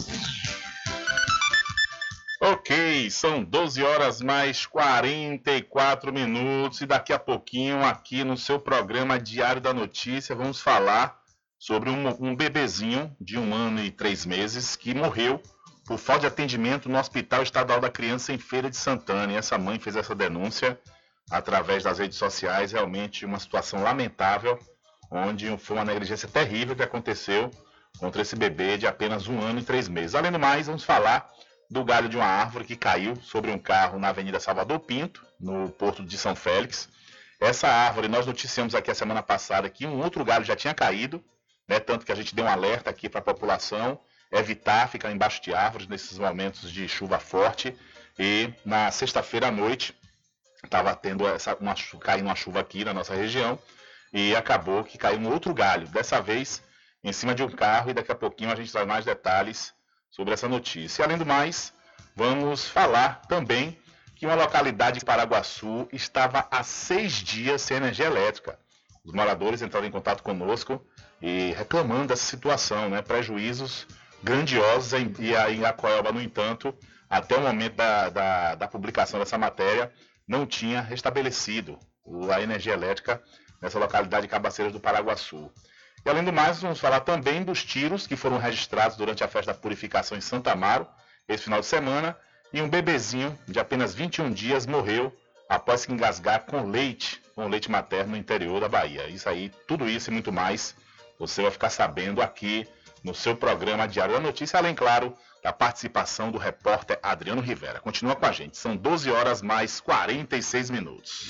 Ok, são 12 horas mais 44 minutos e daqui a pouquinho aqui no seu programa Diário da Notícia vamos falar sobre um, um bebezinho de um ano e três meses que morreu por falta de atendimento no Hospital Estadual da Criança em Feira de Santana. E essa mãe fez essa denúncia através das redes sociais, realmente uma situação lamentável, onde foi uma negligência terrível que aconteceu contra esse bebê de apenas um ano e três meses. Além do mais, vamos falar do galho de uma árvore que caiu sobre um carro na Avenida Salvador Pinto, no Porto de São Félix. Essa árvore, nós noticiamos aqui a semana passada que um outro galho já tinha caído, né, tanto que a gente deu um alerta aqui para a população evitar ficar embaixo de árvores nesses momentos de chuva forte. E na sexta-feira à noite estava tendo essa, uma, caindo uma chuva aqui na nossa região e acabou que caiu um outro galho, dessa vez em cima de um carro, e daqui a pouquinho a gente traz mais detalhes sobre essa notícia. E, além do mais, vamos falar também que uma localidade de Paraguaçu estava há seis dias sem energia elétrica. Os moradores entraram em contato conosco e reclamando dessa situação, né? prejuízos grandiosos e em Acoelba, no entanto, até o momento da, da, da publicação dessa matéria, não tinha restabelecido a energia elétrica nessa localidade de Cabaceiras do Paraguaçu. E além do mais, vamos falar também dos tiros que foram registrados durante a festa da purificação em Santa Amaro, esse final de semana, e um bebezinho de apenas 21 dias morreu após se engasgar com leite, com leite materno no interior da Bahia. Isso aí, tudo isso e muito mais, você vai ficar sabendo aqui no seu programa Diário da Notícia, além, claro, da participação do repórter Adriano Rivera. Continua com a gente, são 12 horas mais 46 minutos.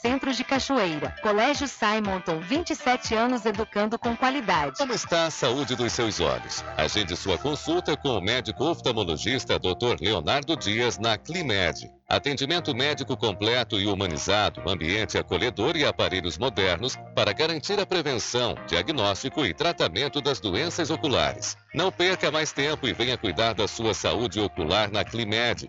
Centro de Cachoeira. Colégio Simonton, 27 anos educando com qualidade. Como está a saúde dos seus olhos? Agende sua consulta com o médico oftalmologista Dr. Leonardo Dias na Climed. Atendimento médico completo e humanizado, ambiente acolhedor e aparelhos modernos para garantir a prevenção, diagnóstico e tratamento das doenças oculares. Não perca mais tempo e venha cuidar da sua saúde ocular na Climed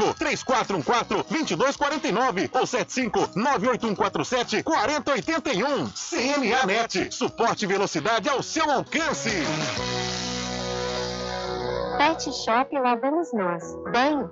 3414 2249 ou 75 98147 4081. CNA Net. Suporte e velocidade ao seu alcance. Pet Shop lá vamos nós. Banho,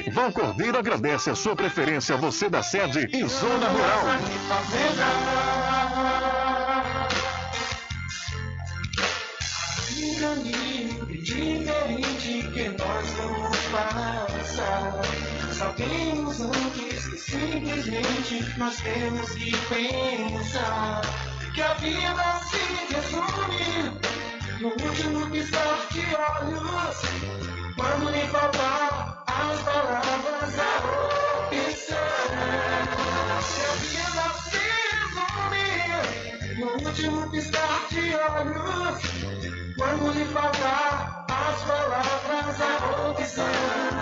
Vão Cordeiro agradece a sua preferência, você da sede e zona rural. Diferente que nós vamos passar. Sabemos antes que simplesmente nós temos que pensar que a vida se resume no último piscar de olhos. Quando lhe faltar as palavras, a opção. Que a vida se resume no último piscar de olhos. Quando lhe faltar as palavras, a opção.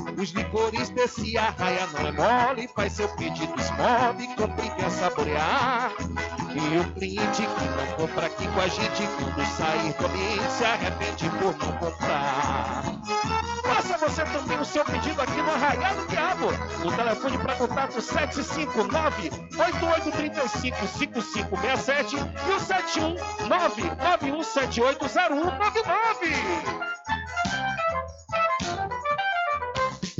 Os licores desse arraia não é mole, faz seu pedido, esmove, compre e quer saborear. E o cliente que não compra aqui com a gente, quando sair do se arrepende por não comprar. Faça você também o seu pedido aqui no Arraial do Diabo. O telefone para contato 759-8835-5567 e o 719-9178-0199.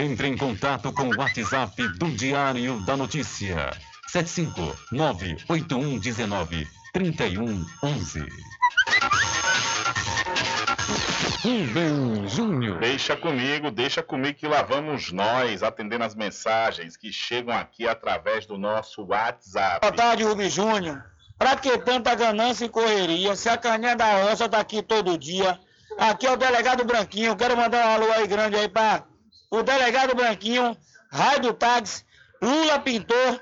Entre em contato com o WhatsApp do Diário da Notícia. 759-8119-3111. Rubem Júnior. Deixa comigo, deixa comigo que lá vamos nós atendendo as mensagens que chegam aqui através do nosso WhatsApp. Boa tarde, Rubem Júnior. Pra que tanta ganância e correria? Se a caninha da roça tá aqui todo dia. Aqui é o delegado Branquinho. Quero mandar um alô aí grande aí pra o delegado Branquinho, Raio Táxi, Lula Pintor,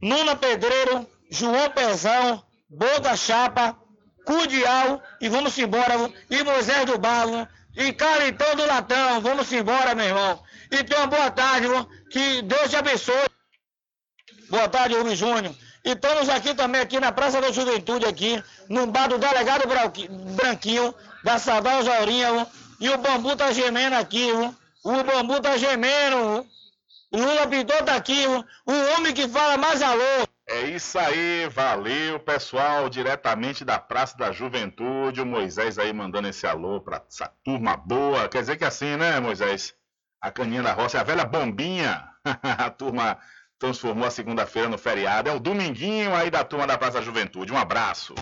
Nuna Pedreiro, João Pezão, Boga Chapa, Cudial e vamos embora. E Moisés do Barro e Caritão do Latão. Vamos embora, meu irmão. E tenha uma boa tarde, que Deus te abençoe. Boa tarde, Rubem Júnior. E estamos aqui também, aqui na Praça da Juventude, aqui, no bar do delegado Branquinho, da Sadal Zaurinha, e o bambu tá gemendo aqui, viu? O bambu tá gemendo. O Lula Pintor tá aqui. O homem que fala mais alô. É isso aí, valeu pessoal, diretamente da Praça da Juventude, o Moisés aí mandando esse alô pra essa turma boa, quer dizer que é assim, né Moisés? A caninha da roça é a velha bombinha, <laughs> a turma transformou a segunda-feira no feriado, é o dominguinho aí da turma da Praça da Juventude, um abraço.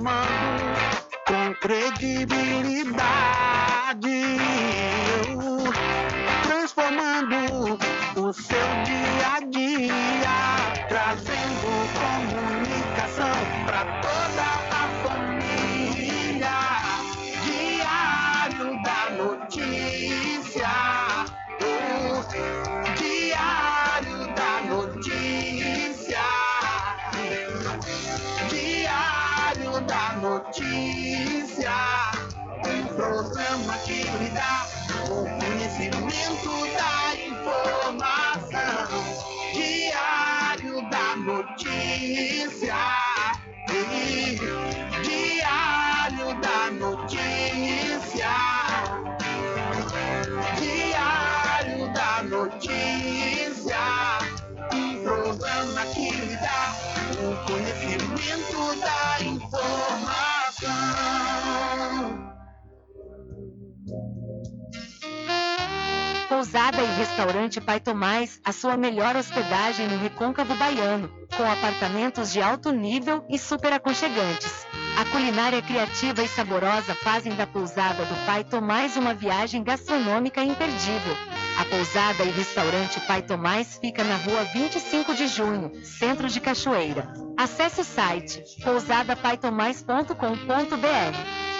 Informando com credibilidade, transformando o seu dia a dia, da Notícia. Um programa que dá o conhecimento da informação. Diário da Notícia. Diário conhecimento da informação. Pousada e Restaurante Pai Tomás, a sua melhor hospedagem no Recôncavo Baiano, com apartamentos de alto nível e super aconchegantes. A culinária criativa e saborosa fazem da pousada do Pai Tomás uma viagem gastronômica imperdível. A pousada e restaurante Pai Tomás fica na rua 25 de junho, centro de Cachoeira. Acesse o site pousadapaitomais.com.br.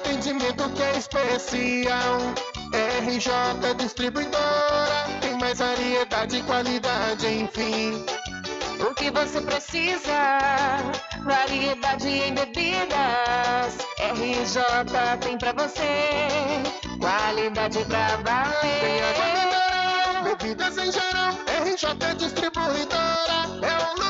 Atendimento que é especial. RJ Distribuidora, tem mais variedade e qualidade, enfim. O que você precisa? Variedade em bebidas. RJ tem pra você. Qualidade pra valer. Tem água mineral, bebidas em geral. RJ Distribuidora é o lugar.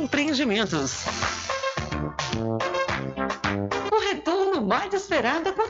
Empreendimentos. O retorno mais esperado aconteceu.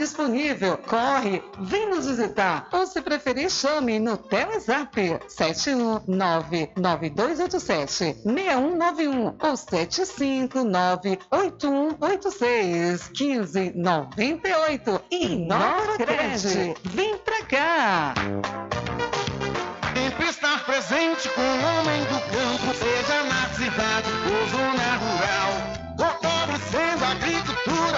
disponível. Corre, vem nos visitar. Ou se preferir, chame no Telezap 7199287-6191 ou 7598186-1598. Inova Cred. Vem pra cá. Sempre estar presente com o homem do campo, seja na cidade ou zona rural.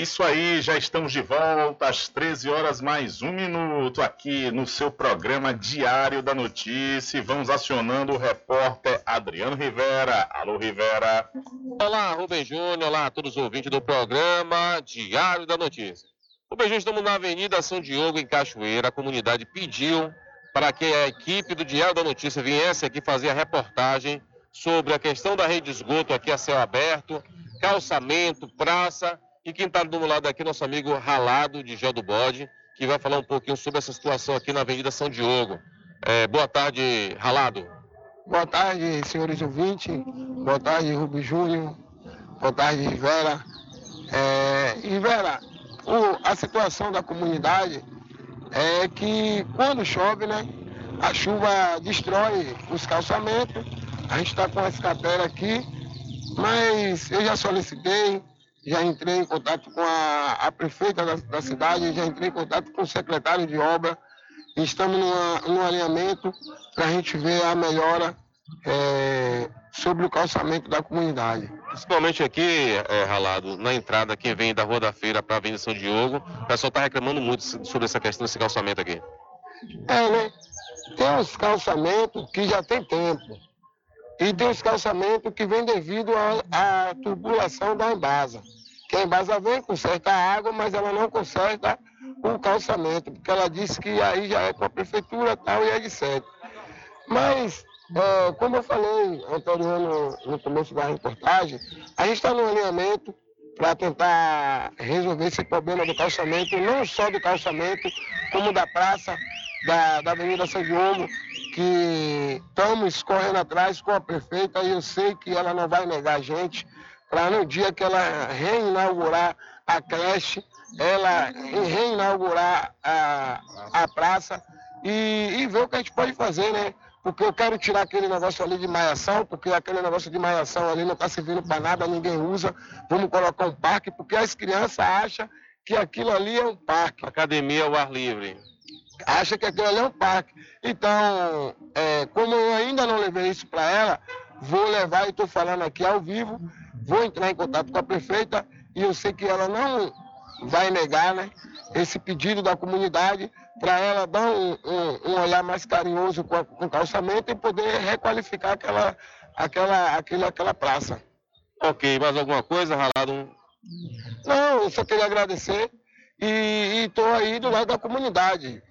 Isso aí, já estamos de volta às 13 horas mais um minuto aqui no seu programa Diário da Notícia. Vamos acionando o repórter Adriano Rivera. Alô, Rivera. Olá, Rubem Júnior. Olá todos os ouvintes do programa Diário da Notícia. Rubem Júnior, estamos na Avenida São Diogo, em Cachoeira. A comunidade pediu para que a equipe do Diário da Notícia viesse aqui fazer a reportagem sobre a questão da rede de esgoto aqui a céu aberto, calçamento, praça. E quem está do meu lado aqui, nosso amigo Ralado, de Gé do Bode, que vai falar um pouquinho sobre essa situação aqui na Avenida São Diogo. É, boa tarde, Ralado. Boa tarde, senhores ouvintes. Boa tarde, Rubem Júnior. Boa tarde, Vera. É, o- a situação da comunidade é que quando chove, né, a chuva destrói os calçamentos. A gente está com essa capela aqui, mas eu já solicitei, já entrei em contato com a, a prefeita da, da cidade, já entrei em contato com o secretário de obra. Estamos numa, num alinhamento para a gente ver a melhora é, sobre o calçamento da comunidade. Principalmente aqui, é, Ralado, na entrada, quem vem da Rua da Feira para a Avenida São Diogo, o pessoal está reclamando muito sobre essa questão desse calçamento aqui. É, né? Tem uns calçamentos que já tem tempo. E calçamentos que vem devido à tubulação da embasa. Que a embasa vem, conserta a água, mas ela não conserta o calçamento, porque ela disse que aí já é com a prefeitura tal e é certo. Mas, é, como eu falei anterior no, no começo da reportagem, a gente está no alinhamento para tentar resolver esse problema do calçamento, não só do calçamento, como da praça da, da Avenida São Diogo, que estamos correndo atrás com a prefeita e eu sei que ela não vai negar a gente, para no dia que ela reinaugurar a creche, ela reinaugurar a, a praça e, e ver o que a gente pode fazer, né? Porque eu quero tirar aquele negócio ali de maiação, porque aquele negócio de maiação ali não está servindo para nada, ninguém usa. Vamos colocar um parque, porque as crianças acham que aquilo ali é um parque. Academia ao ar livre. Acha que aquilo ali é um parque. Então, é, como eu ainda não levei isso para ela, vou levar e estou falando aqui ao vivo, vou entrar em contato com a prefeita e eu sei que ela não vai negar né, esse pedido da comunidade para ela dar um, um- um olhar mais carinhoso com, a- com o calçamento e poder requalificar aquela, aquela, aquele, aquela praça. Ok, mais alguma coisa, Ralado? Não, eu só queria agradecer e estou aí do lado da comunidade.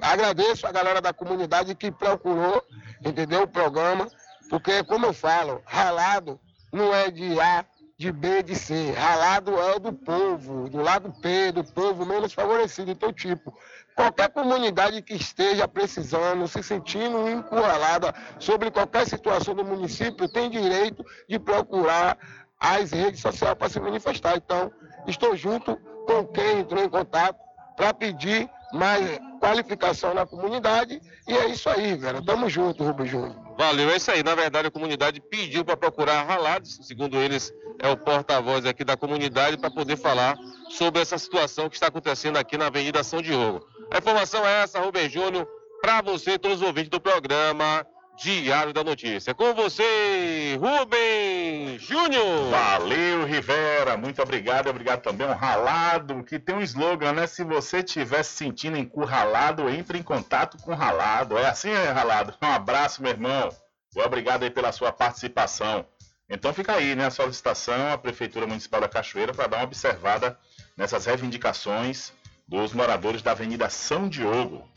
Agradeço a galera da comunidade que procurou, entendeu, o programa, porque, como eu falo, ralado não é de A, de B, de C. Ralado é do povo, do lado P, do povo menos favorecido. Então, tipo, qualquer comunidade que esteja precisando, se sentindo encurralada sobre qualquer situação do município, tem direito de procurar as redes sociais para se manifestar. Então, estou junto com quem entrou em contato para pedir mais qualificação na comunidade. E é isso aí, velho. Tamo junto, Rubem Júnior. Valeu, é isso aí. Na verdade, a comunidade pediu para procurar Ralados, segundo eles, é o porta-voz aqui da comunidade, para poder falar sobre essa situação que está acontecendo aqui na Avenida São Diogo. A informação é essa, Rubem Júnior, para você todos os ouvintes do programa Diário da Notícia. Com você, Rubem Júnior. Valeu, Rivera. Muito obrigado. Obrigado também ao Ralado, que tem um slogan, né? Se você estiver se sentindo encurralado, entre em contato com o Ralado. É assim, é, Ralado? Um abraço, meu irmão. Obrigado aí pela sua participação. Então fica aí, né? A solicitação à Prefeitura Municipal da Cachoeira para dar uma observada nessas reivindicações dos moradores da Avenida São Diogo.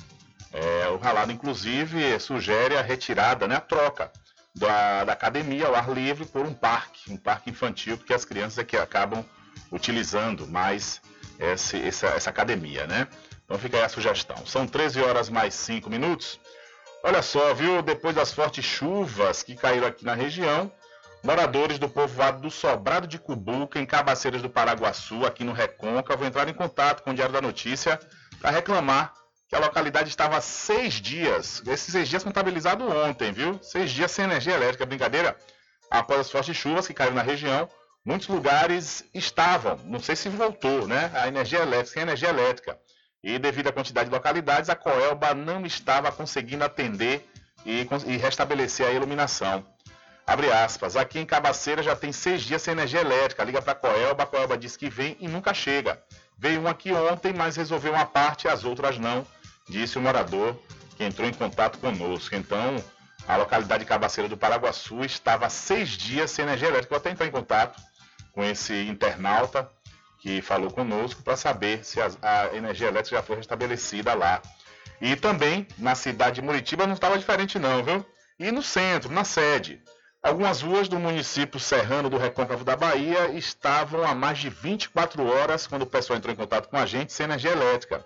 É, o Ralado, inclusive, sugere a retirada, né, a troca da, da academia ao ar livre por um parque, um parque infantil, porque as crianças é que acabam utilizando mais esse- essa, essa academia, né? Então fica aí a sugestão. São 13 horas mais 5 minutos. Olha só, viu? Depois das fortes chuvas que caíram aqui na região, moradores do povoado do Sobrado de Cubuca, em Cabaceiras do Paraguaçu, aqui no Recôncavo, entraram em contato com o Diário da Notícia para reclamar que a localidade estava seis dias, esses seis dias contabilizados ontem, viu? Seis dias sem energia elétrica, brincadeira? Após as fortes chuvas que caíram na região, muitos lugares estavam, não sei se voltou, né? A energia elétrica, sem energia elétrica. E devido à quantidade de localidades, a Coelba não estava conseguindo atender e, e restabelecer a iluminação. Abre aspas, aqui em Cabaceira já tem seis dias sem energia elétrica. Liga para a Coelba, a Coelba diz que vem e nunca chega. Veio um aqui ontem, mas resolveu uma parte e as outras não, disse o morador que entrou em contato conosco. Então, a localidade de Cabaceira do Paraguaçu estava há seis dias sem energia elétrica. Eu até entrei em contato com esse internauta que falou conosco para saber se as- a, energia elétrica já foi restabelecida lá. E também na cidade de Muritiba não estava diferente não, viu? E no centro, na sede. Algumas ruas do município serrano do Recôncavo da Bahia estavam há mais de 24 horas quando o pessoal entrou em contato com a gente sem energia elétrica.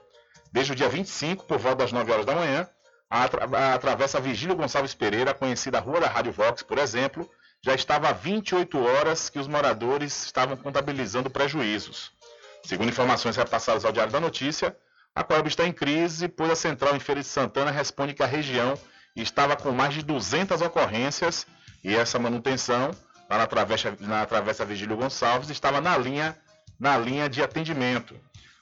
Desde o dia 25, por volta das 9 horas da manhã, a, a travessa Vigílio Gonçalves Pereira, conhecida Rua da Rádio Vox, por exemplo, já estava há 28 horas que os moradores estavam contabilizando prejuízos. Segundo informações repassadas ao Diário da Notícia, a Coelba está em crise, pois a central em Feira de Santana responde que a região estava com mais de 200 ocorrências e essa manutenção, lá na Travessa, na travessa Vigílio Gonçalves, estava na linha, na linha de atendimento.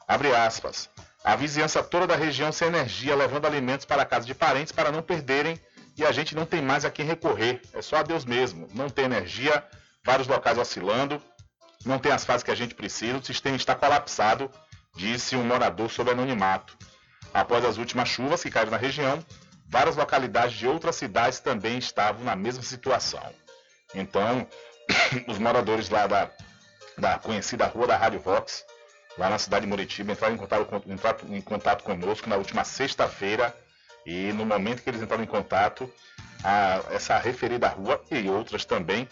Abre aspas. A vizinhança toda da região sem energia, levando alimentos para a casa de parentes para não perderem e a gente não tem mais a quem recorrer. É só a Deus mesmo. Não tem energia, vários locais oscilando, não tem as fases que a gente precisa, o sistema está colapsado, disse um morador sob anonimato. Após as últimas chuvas que caíram na região, várias localidades de outras cidades também estavam na mesma situação. Então, <coughs> os moradores lá da, da conhecida Rua da Rádio Vox, lá na cidade de Moritiba, entraram em contato, entraram em contato conosco na última sexta-feira e no momento que eles entraram em contato, a, essa referida rua e outras também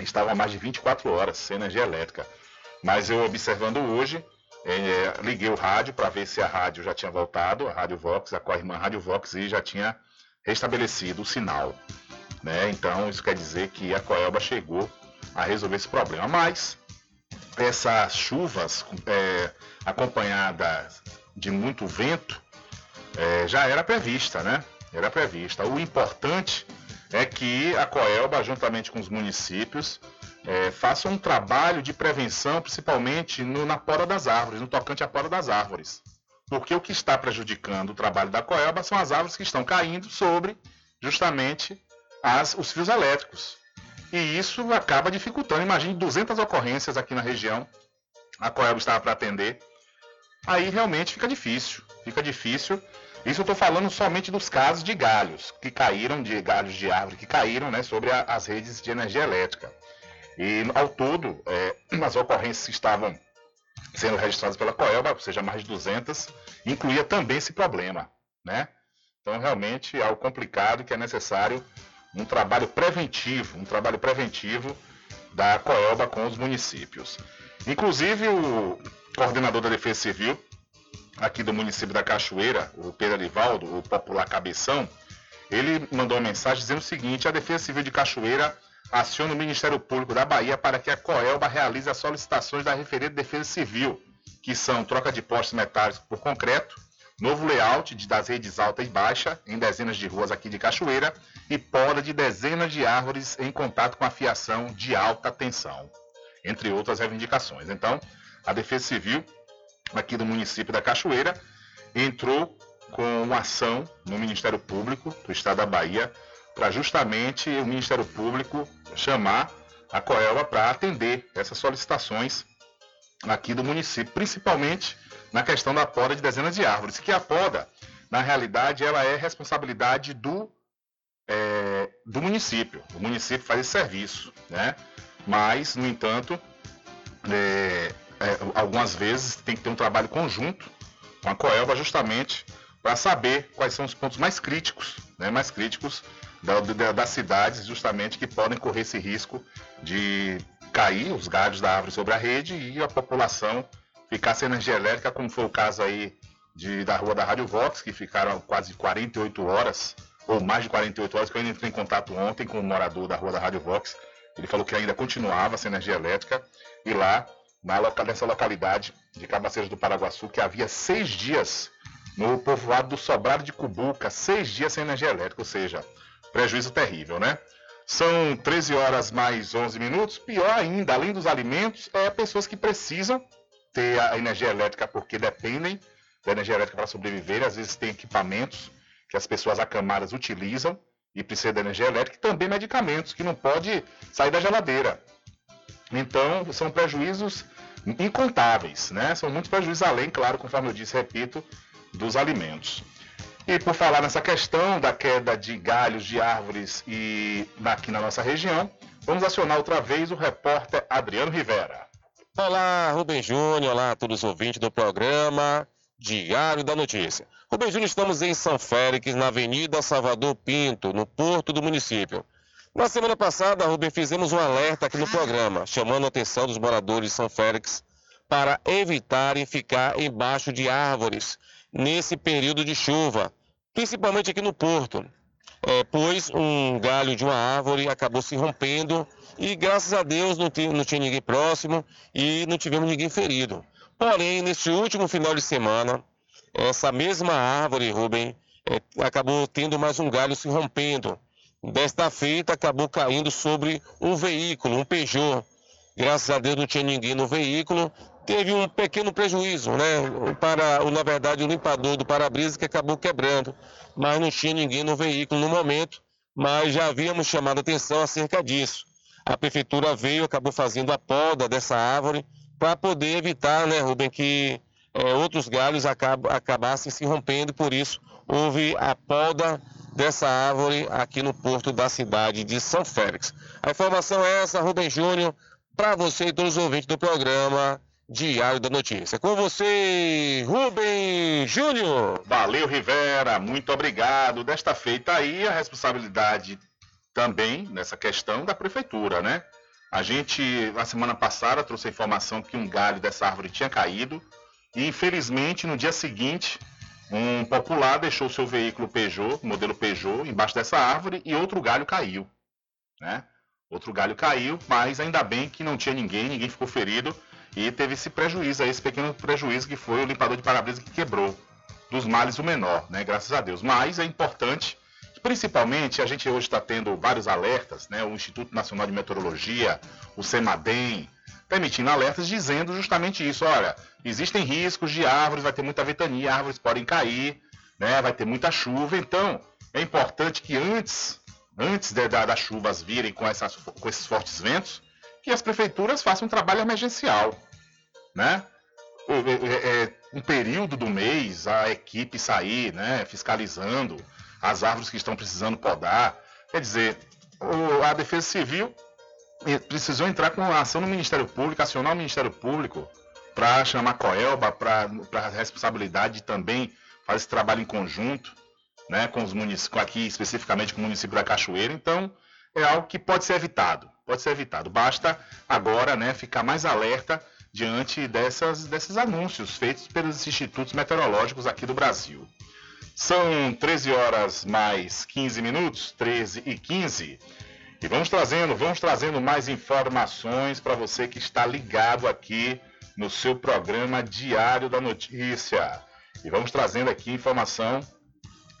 estavam há mais de 24 horas sem energia elétrica. Mas eu observando hoje, é, liguei o rádio para ver se a rádio já tinha voltado, a Rádio Vox, a co-irmã Rádio Vox, e já tinha restabelecido o sinal. Né? Então isso quer dizer que a Coelba chegou a resolver esse problema. Mas essas chuvas é, acompanhadas de muito vento é, já era prevista, né? Era prevista. O importante é que a Coelba, juntamente com os municípios, é, faça um trabalho de prevenção, principalmente no, na poda das árvores, no tocante à poda das árvores. Porque o que está prejudicando o trabalho da Coelba são as árvores que estão caindo sobre justamente as, os fios elétricos. E isso acaba dificultando. Imagine 200 ocorrências aqui na região, a Coelba estava para atender. Aí realmente fica difícil. Fica difícil. Isso eu estou falando somente dos casos de galhos que caíram, de galhos de árvore que caíram né, sobre a, as redes de energia elétrica. E ao todo, é, <clears throat> as ocorrências que estavam sendo registradas pela Coelba, ou seja, mais de 200, incluía também esse problema. Né? Então, realmente, é algo complicado que é necessário um trabalho preventivo, um trabalho preventivo da Coelba com os municípios. Inclusive, o coordenador da Defesa Civil aqui do município da Cachoeira, o Pedro Arivaldo, o popular Cabeção, ele mandou uma mensagem dizendo o seguinte: a Defesa Civil de Cachoeira aciona o Ministério Público da Bahia para que a Coelba realize as solicitações da referida Defesa Civil, que são troca de postes metálicos por concreto, novo layout das redes alta e baixa em dezenas de ruas aqui de Cachoeira e poda de dezenas de árvores em contato com a fiação de alta tensão, entre outras reivindicações. Então, a Defesa Civil aqui do município da Cachoeira, entrou com uma ação no Ministério Público do Estado da Bahia para justamente o Ministério Público chamar a Coelba para atender essas solicitações aqui do município, principalmente na questão da poda de dezenas de árvores, que a poda, na realidade, ela é responsabilidade do, é, do município. O município faz esse serviço, né? Mas, no entanto, é, é, algumas vezes tem que ter um trabalho conjunto com a Coelba justamente para saber quais são os pontos mais críticos, né, mais críticos da, da, das cidades justamente que podem correr esse risco de cair os galhos da árvore sobre a rede e a população ficar sem energia elétrica, como foi o caso aí de, da rua da Rádio Vox, que ficaram quase 48 horas, ou mais de 48 horas, que eu ainda entrei em contato ontem com o um morador da rua da Rádio Vox. Ele falou que ainda continuava sem energia elétrica, e lá na local, nessa localidade de Cabaceiras do Paraguaçu, que havia seis dias no povoado do Sobrado de Cubuca, seis dias sem energia elétrica, ou seja, prejuízo terrível, né? São 13 horas mais 11 minutos. Pior ainda, além dos alimentos, é pessoas que precisam ter a energia elétrica porque dependem da energia elétrica para sobreviver. Às vezes tem equipamentos que as pessoas acamadas utilizam e precisam da energia elétrica e também medicamentos que não pode sair da geladeira. Então, são prejuízos incontáveis, né? São muitos prejuízos além, claro, conforme eu disse, repito, dos alimentos. E por falar nessa questão da queda de galhos de árvores e aqui na nossa região, vamos acionar outra vez o repórter Adriano Rivera. Olá, Rubem Júnior, olá a todos os ouvintes do programa Diário da Notícia. Rubem Júnior, estamos em São Félix, na Avenida Salvador Pinto, no porto do município. Na semana passada, Rubem, fizemos um alerta aqui no programa, chamando a atenção dos moradores de São Félix para evitarem ficar embaixo de árvores nesse período de chuva, principalmente aqui no porto. é, pois um galho de uma árvore acabou se rompendo e graças a Deus não tinha, não tinha ninguém próximo e não tivemos ninguém ferido. Porém, neste último final de semana, essa mesma árvore, Rubem, é, acabou tendo mais um galho se rompendo. Desta feita, acabou caindo sobre um veículo, um Peugeot. Graças a Deus não tinha ninguém no veículo. Teve um pequeno prejuízo, né? Para, na verdade, o limpador do para-brisa que acabou quebrando. Mas não tinha ninguém no veículo no momento. Mas já havíamos chamado atenção acerca disso. A prefeitura veio, acabou fazendo a poda dessa árvore para poder evitar, né, Rubem, que é, outros galhos acab acabassem se rompendo. Por isso, houve a poda dessa árvore aqui no porto da cidade de São Félix. A informação é essa, Rubem Júnior, para você e todos os ouvintes do programa Diário da Notícia. Com você, Rubem Júnior. Valeu, Rivera, muito obrigado. Desta feita aí, a responsabilidade também nessa questão da prefeitura, né? A gente, na semana passada, trouxe a informação que um galho dessa árvore tinha caído e, infelizmente, no dia seguinte, um popular deixou seu veículo Peugeot, modelo Peugeot, embaixo dessa árvore e outro galho caiu, né? Outro galho caiu, mas ainda bem que não tinha ninguém, ninguém ficou ferido e teve esse prejuízo, esse pequeno prejuízo que foi o limpador de para-brisa que quebrou. Dos males o menor, né? Graças a Deus. Mas é importante, principalmente a gente hoje está tendo vários alertas, né? O Instituto Nacional de Meteorologia, o CEMADEM, está emitindo alertas dizendo justamente isso. Olha, existem riscos de árvores, vai ter muita ventania, árvores podem cair, né? Vai ter muita chuva. Então, é importante que antes, antes de, da, das chuvas virem com, essas, com esses fortes ventos, que as prefeituras façam um trabalho emergencial, né? É, é, um período do mês, a equipe sair, né, fiscalizando as árvores que estão precisando podar. Quer dizer, a Defesa Civil precisou entrar com uma ação no Ministério Público, acionar o Ministério Público para chamar a Coelba, para a responsabilidade de também fazer esse trabalho em conjunto, né, com os municípios, aqui especificamente com o município da Cachoeira. Então, é algo que pode ser evitado, pode ser evitado. Basta agora, né, ficar mais alerta diante dessas, desses anúncios feitos pelos institutos meteorológicos aqui do Brasil. São 13 horas mais 15 minutos, 13 e 15. E vamos trazendo, vamos trazendo mais informações para você que está ligado aqui no seu programa Diário da Notícia. E vamos trazendo aqui informação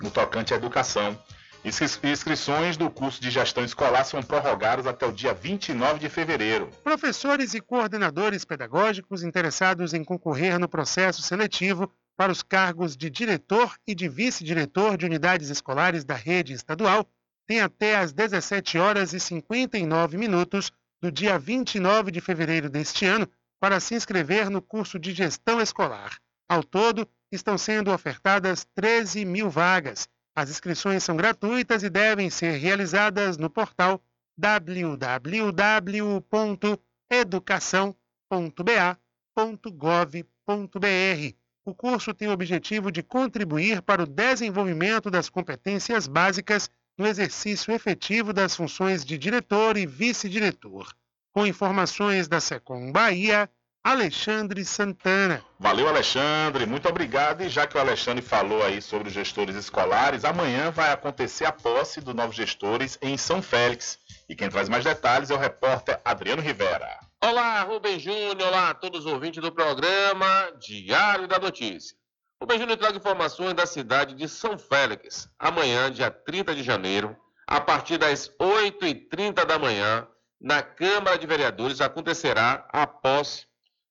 no tocante à educação. Inscrições do curso de gestão escolar são prorrogadas até o dia 29 de fevereiro. Professores e coordenadores pedagógicos interessados em concorrer no processo seletivo para os cargos de diretor e de vice-diretor de unidades escolares da rede estadual têm até às 17 horas e 59 minutos do dia 29 de fevereiro deste ano para se inscrever no curso de gestão escolar. Ao todo, estão sendo ofertadas 13 mil vagas. As inscrições são gratuitas e devem ser realizadas no portal www.educação.ba.gov.br. O curso tem o objetivo de contribuir para o desenvolvimento das competências básicas no exercício efetivo das funções de diretor e vice-diretor. Com informações da Secom Bahia, Alexandre Santana. Valeu, Alexandre, muito obrigado. E já que o Alexandre falou aí sobre os gestores escolares, amanhã vai acontecer a posse dos novos gestores em São Félix. E quem traz mais detalhes é o repórter Adriano Rivera. Olá, Rubem Júnior, olá a todos os ouvintes do programa Diário da Notícia. Rubem Júnior traga informações da cidade de São Félix. Amanhã, dia 30 de janeiro, a partir das 8h30 da manhã, na Câmara de Vereadores acontecerá a posse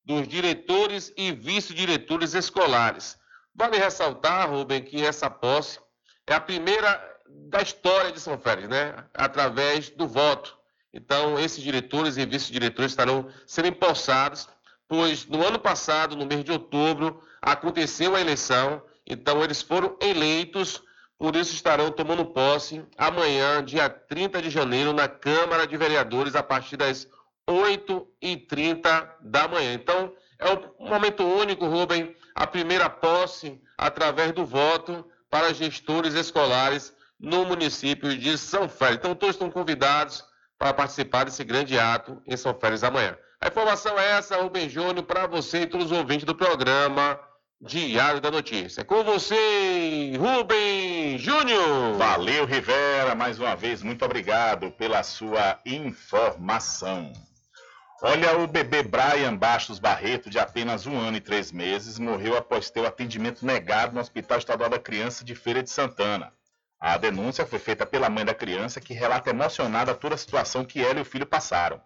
dos diretores e vice-diretores escolares. Vale ressaltar, Rubem, que essa posse é a primeira da história de São Félix, né? Através do voto. Então, esses diretores e vice-diretores estarão sendo empossados, pois no ano passado, no mês de outubro, aconteceu a eleição, então eles foram eleitos, por isso estarão tomando posse amanhã, dia 30 de janeiro, na Câmara de Vereadores, a partir das 8h30 da manhã. Então, é um momento único, Rubem, a primeira posse através do voto para gestores escolares no município de São Félix. Então, todos estão convidados para participar desse grande ato em São Félix amanhã. A informação é essa, Rubem Júnior, para você e todos os ouvintes do programa Diário da Notícia. Com você, Rubem Júnior. Valeu, Rivera, mais uma vez, muito obrigado pela sua informação. Olha, o bebê Brian Bastos Barreto, de apenas um ano e três meses, morreu após ter o atendimento negado no Hospital Estadual da Criança de Feira de Santana. A denúncia foi feita pela mãe da criança, que relata emocionada toda a situação que ela e o filho passaram.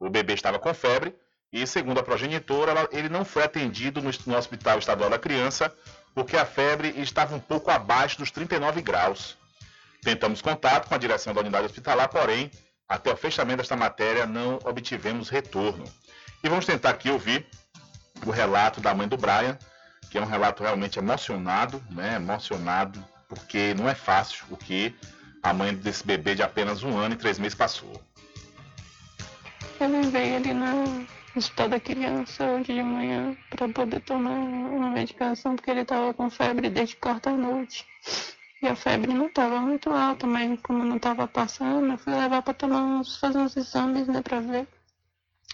O bebê estava com febre e, segundo a progenitora, ele não foi atendido no, no Hospital Estadual da Criança porque a febre estava um pouco abaixo dos 39 graus. Tentamos contato com a direção da unidade hospitalar, porém, até o fechamento desta matéria não obtivemos retorno. E vamos tentar aqui ouvir o relato da mãe do Brian, que é um relato realmente emocionado, né? Emocionado porque não é fácil o que a mãe desse bebê de apenas um ano e três meses passou. Eu levei ele no hospital da criança hoje de manhã para poder tomar uma medicação porque ele estava com febre desde quarta-noite. E a febre não estava muito alta, mas como não estava passando, eu fui levar para tomar uns, fazer uns exames, né, para ver.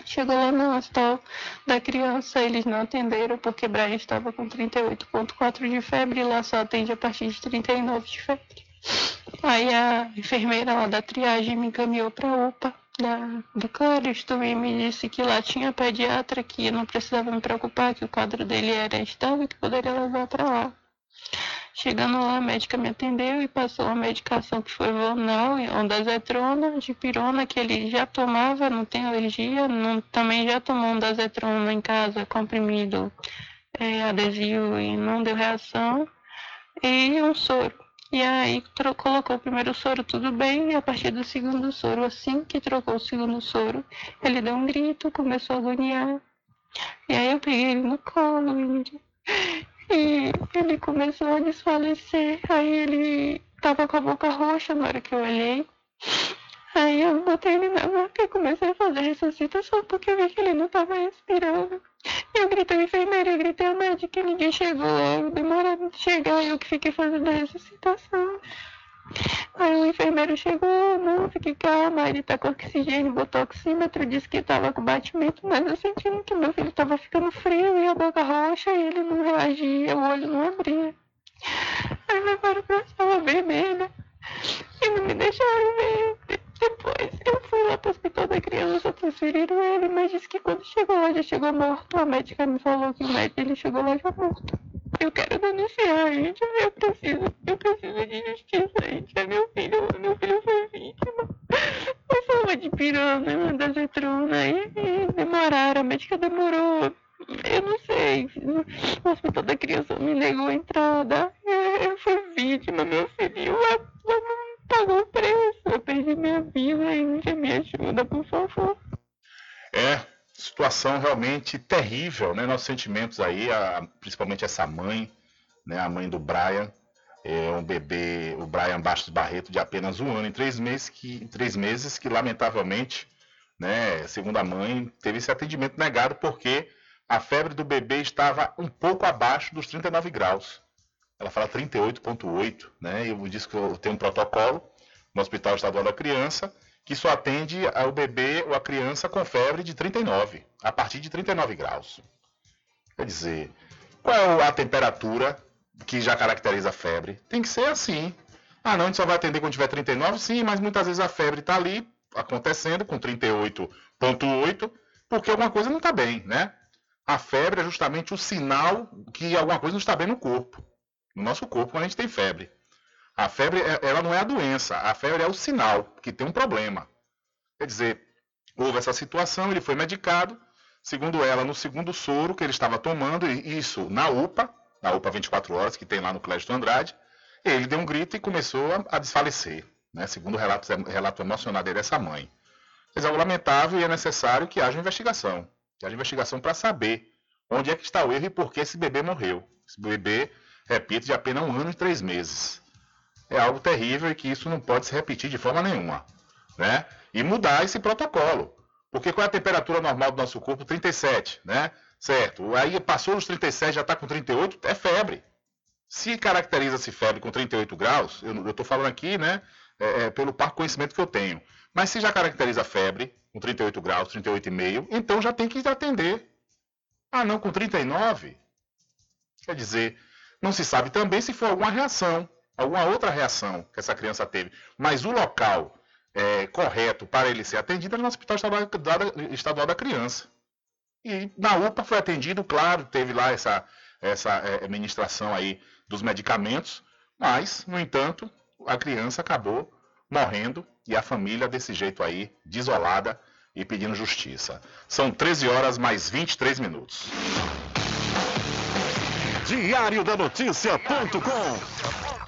Chegou lá no hospital da criança, eles não atenderam porque Brian estava com 38,4 de febre e lá só atende a partir de 39 de febre. Aí a enfermeira lá da triagem me encaminhou para a UPA da, do Claristo e me disse que lá tinha pediatra, que não precisava me preocupar, que o quadro dele era estável e que poderia levar para lá. Chegando lá, a médica me atendeu e passou uma medicação que foi Vonal, ondazetrona, de pirona, que ele já tomava, não tem alergia, não, também já tomou ondazetrona em casa, comprimido é, adesivo e não deu reação, e um soro. E aí colocou o primeiro soro, tudo bem, e a partir do segundo soro, assim que trocou o segundo soro, ele deu um grito, começou a agoniar. E aí eu peguei ele no colo, Índia. E ele começou a desfalecer. Aí ele tava com a boca roxa na hora que eu olhei. Aí eu botei ele na boca e comecei a fazer ressuscitação porque eu vi que ele não tava respirando. Eu gritei enfermeira, eu gritei a médica, ninguém chegou. Demorou de chegar eu que fiquei fazendo a ressuscitação. Aí o enfermeiro chegou, não, fique calma, ele tá com oxigênio, botou oxímetro, disse que tava com batimento, mas eu sentindo que meu filho tava ficando frio e a boca roxa e ele não reagia, o olho não abria. Aí levaram pra sala vermelha e não me deixaram ver. Depois eu fui lá pro hospital da criança, transferiram ele, mas disse que quando chegou lá já chegou morto. A médica me falou que o médico ele chegou lá já morto. Eu quero denunciar, gente. Eu preciso, eu preciso de justiça, gente. É meu filho, meu filho foi vítima. Foi forma de pirona, da zetrona. E, e demoraram, a médica demorou. Eu não sei. O hospital da criança me negou a entrada. Eu, eu fui vítima, meu filho. Eu, eu pagou o preço. Eu perdi minha vida, gente. Me ajuda, por favor. É, situação realmente terrível, né? Nossos sentimentos aí, a, principalmente essa mãe, né? A mãe do Brian, é um bebê, o Brian Bastos Barreto, de apenas um ano e três meses, que, três meses, que lamentavelmente, né? Segundo a mãe, teve esse atendimento negado porque a febre do bebê estava um pouco abaixo dos 39 graus. Ela fala 38,8, né? Eu disse que eu tenho um protocolo no Hospital Estadual da Criança que só atende ao bebê ou a criança com febre de 39, a partir de 39 graus. Quer dizer, qual é a temperatura que já caracteriza a febre? Tem que ser assim. Ah, não, a gente só vai atender quando tiver 39? Sim, mas muitas vezes a febre está ali acontecendo com 38,8, porque alguma coisa não está bem, né? A febre é justamente o sinal que alguma coisa não está bem no corpo. No nosso corpo, quando a gente tem febre. A febre, é, ela não é a doença, a febre é o sinal que tem um problema. Quer dizer, houve essa situação, ele foi medicado, segundo ela, no segundo soro que ele estava tomando, isso na UPA, na UPA 24 horas, que tem lá no Clédio Andrade, ele deu um grito e começou a, a desfalecer, né? segundo o relato, relato emocionado dele, essa mãe. Mas é lamentável e é necessário que haja investigação, que haja investigação para saber onde é que está o erro e por que esse bebê morreu. Esse bebê, repito, de apenas um ano e três meses é algo terrível e que isso não pode se repetir de forma nenhuma. Né? E mudar esse protocolo. Porque qual é a temperatura normal do nosso corpo? 37, né? Certo. Aí passou dos 37, já está com 38, é febre. Se caracteriza-se febre com 38 graus, eu estou falando aqui, né, é, é, pelo par conhecimento que eu tenho. Mas se já caracteriza febre com 38 graus, 38,5, então já tem que atender. Ah, não, com 39? Quer dizer, não se sabe também se foi alguma reação, alguma outra reação que essa criança teve. Mas o local é, correto para ele ser atendido é no Hospital Estadual, Estadual da Criança. E na UPA foi atendido, claro, teve lá essa, essa é, administração aí dos medicamentos, mas, no entanto, a criança acabou morrendo e a família desse jeito aí, desolada e pedindo justiça. São 13 horas mais 23 minutos. Diário da Notícia.com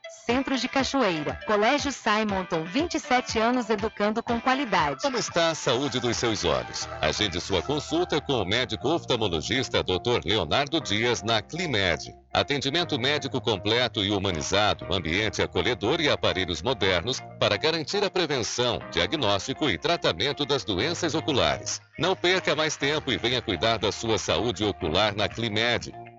Centro de Cachoeira. Colégio Simonton, 27 anos educando com qualidade. Como está a saúde dos seus olhos? Agende sua consulta com o médico oftalmologista Dr. Leonardo Dias na Climed. Atendimento médico completo e humanizado, ambiente acolhedor e aparelhos modernos para garantir a prevenção, diagnóstico e tratamento das doenças oculares. Não perca mais tempo e venha cuidar da sua saúde ocular na Climed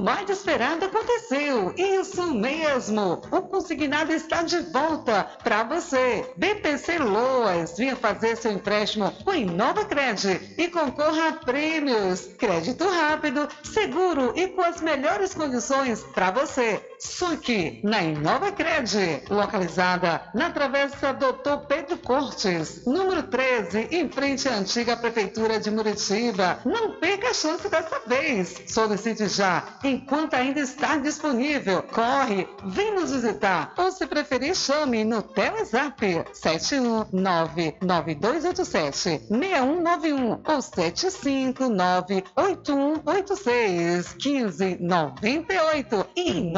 mais esperado aconteceu. Isso mesmo. O consignado está de volta para você. BPC Loas, venha fazer seu empréstimo com Inova Cred e concorra a prêmios. Crédito rápido, seguro e com as melhores condições para você. Suque, na Inova Cred, localizada na Travessa Doutor Pedro Cortes, número 13, em frente à antiga Prefeitura de Muritiba. Não perca a chance dessa vez. Solicite já enquanto ainda está disponível. Corre, vem nos visitar ou se preferir chame no Telezap 71992876191 ou 75981861598 e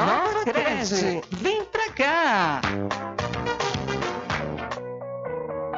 Cred. Vem pra cá!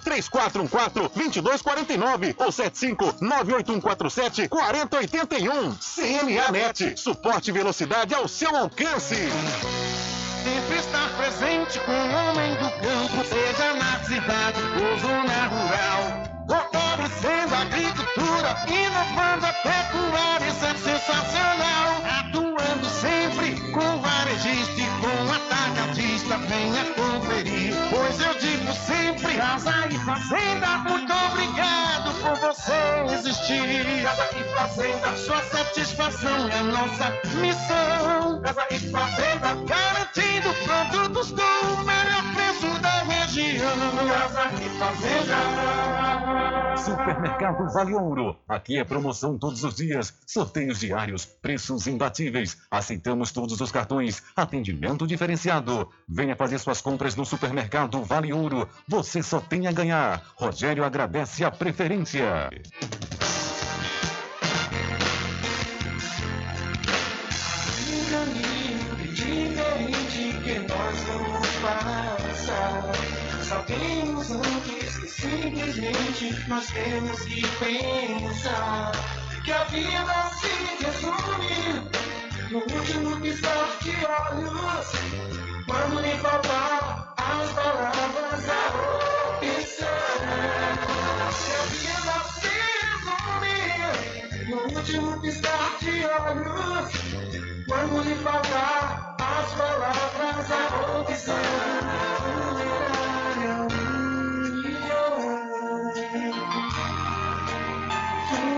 3414 2249 ou 75 98147 4081. CNA Net. Suporte e velocidade ao seu alcance. Sempre estar presente com o homem do campo, seja na cidade ou zona rural. Fortalecendo a agricultura, inovando a pecuária, isso é sensacional. Casa e fazenda, muito obrigado por você existir. Casa e Fazenda, sua satisfação é nossa missão. Casa e Fazenda, garantindo produtos com o melhor região. Casa e Fazenda. Supermercado Vale Ouro. Aqui é promoção todos os dias, sorteios diários, preços imbatíveis. Aceitamos todos os cartões, atendimento diferenciado. Venha fazer suas compras no Supermercado Vale Ouro. Você só tem a ganhar. Rogério agradece a preferência. diferente que nós vamos passar. Sabemos antes que simplesmente nós temos que pensar que a vida se resume no último piscar de olhos. Quando lhe faltar as palavras, a opção. Que a vida se resume no último piscar de olhos. Quando lhe faltar as palavras, a opção.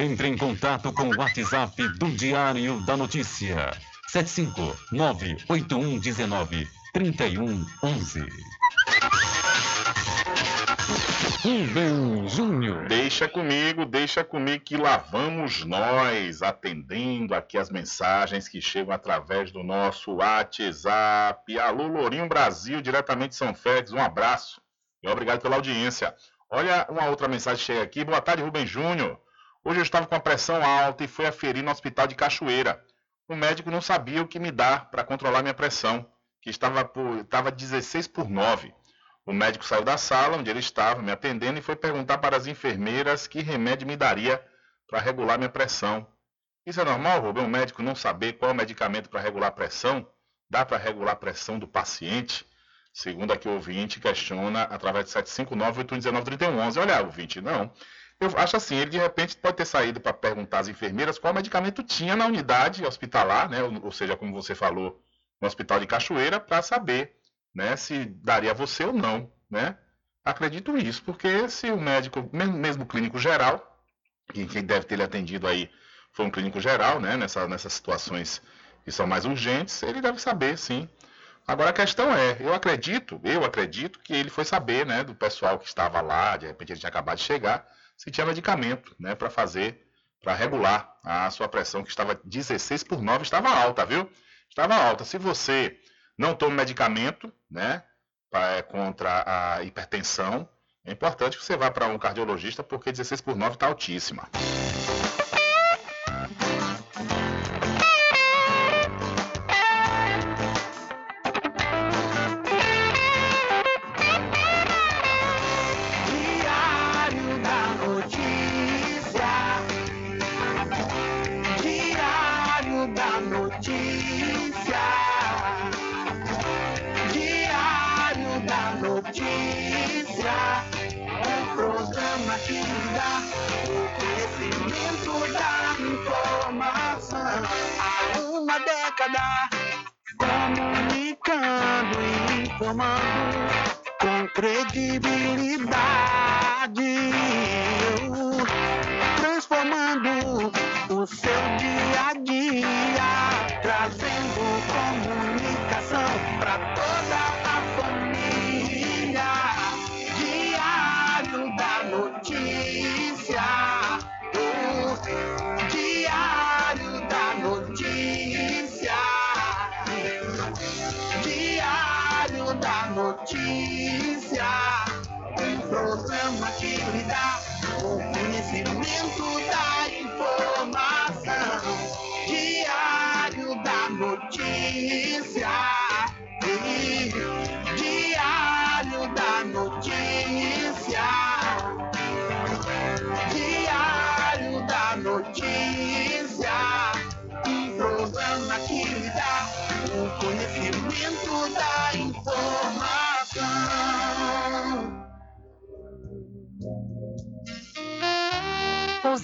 Entre em contato com o WhatsApp do Diário da Notícia. 759-8119-3111. Rubem Júnior. Deixa comigo, deixa comigo que lá vamos nós atendendo aqui as mensagens que chegam através do nosso WhatsApp. Alô, Lourinho Brasil, diretamente de São Félix, um abraço e obrigado pela audiência. Olha, uma outra mensagem chega aqui. Boa tarde, Rubem Júnior. Hoje eu estava com a pressão alta e fui aferir no hospital de Cachoeira. O médico não sabia o que me dar para controlar minha pressão, que estava, por, estava 16 por 9. O médico saiu da sala onde ele estava me atendendo e foi perguntar para as enfermeiras que remédio me daria para regular minha pressão. Isso é normal, Rubem? Um médico não saber qual medicamento para regular a pressão? Dá para regular a pressão do paciente? Segundo aqui o ouvinte, questiona através de 759-819-3111. Olha, ouvinte, não. Eu acho assim, ele de repente pode ter saído para perguntar às enfermeiras qual medicamento tinha na unidade hospitalar, né? Ou, ou seja, como você falou, no hospital de Cachoeira, para saber, né, se daria a você ou não, né? Acredito isso, porque se o médico, mesmo, clínico geral, que quem deve ter lhe atendido aí foi um clínico geral, né, nessa, nessas situações que são mais urgentes, ele deve saber, sim. Agora a questão é, eu acredito, eu acredito que ele foi saber, né, do pessoal que estava lá, de repente ele tinha acabado de chegar, se tinha medicamento né, para fazer, para regular a sua pressão, que estava 16 por 9, estava alta, viu? Estava alta. Se você não toma medicamento né, pra, contra a hipertensão, é importante que você vá para um cardiologista, porque 16 por 9 está altíssima. Informando com credibilidade, transformando o seu dia o conhecimento da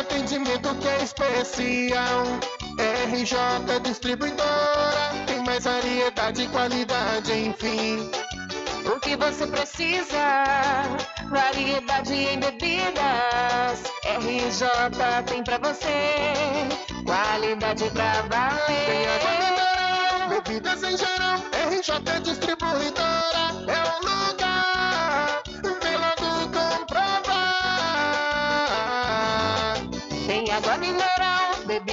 Atendimento que é especial. RJ Distribuidora, tem mais variedade e qualidade, enfim. O que você precisa? Variedade em bebidas. RJ tem pra você. Qualidade pra valer. Tem mineral, bebidas em geral. RJ Distribuidora é o lugar.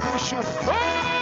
Puxa. Oh!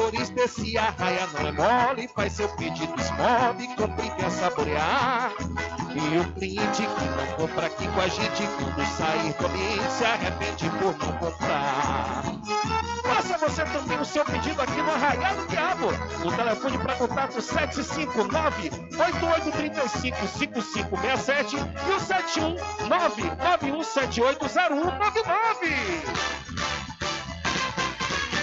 desse arraia não é mole, faz seu pedido, esmove, compre e quer saborear. E o cliente que não compra aqui com a gente, quando sair do se arrepende por não comprar. Faça você também o seu pedido aqui no Arraial do Diabo. O telefone para contato 759-8835-5567 e o 719-9178-0199.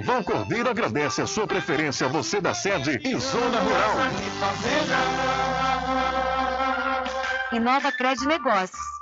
Vão Cordeiro agradece a sua preferência, você da sede e Zona Rural. Inova Cred Negócios.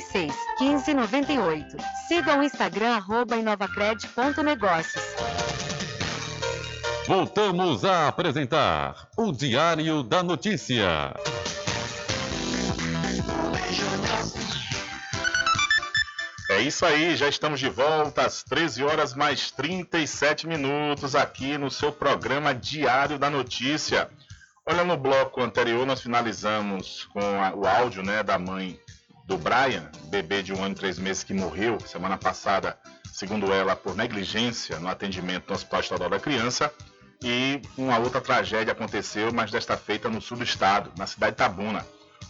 36 15 98. Siga o Instagram arroba inovacred.negócios. Voltamos a apresentar o Diário da Notícia. É isso aí, já estamos de volta às 13 horas mais 37 minutos aqui no seu programa Diário da Notícia. Olha, no bloco anterior nós finalizamos com a- o áudio né, da mãe do Brian, bebê de um ano e três meses que morreu semana passada, segundo ela, por negligência no atendimento no Hospital Estadual da Criança. E uma outra tragédia aconteceu, mas desta feita no sul do estado, na cidade de Tabuna,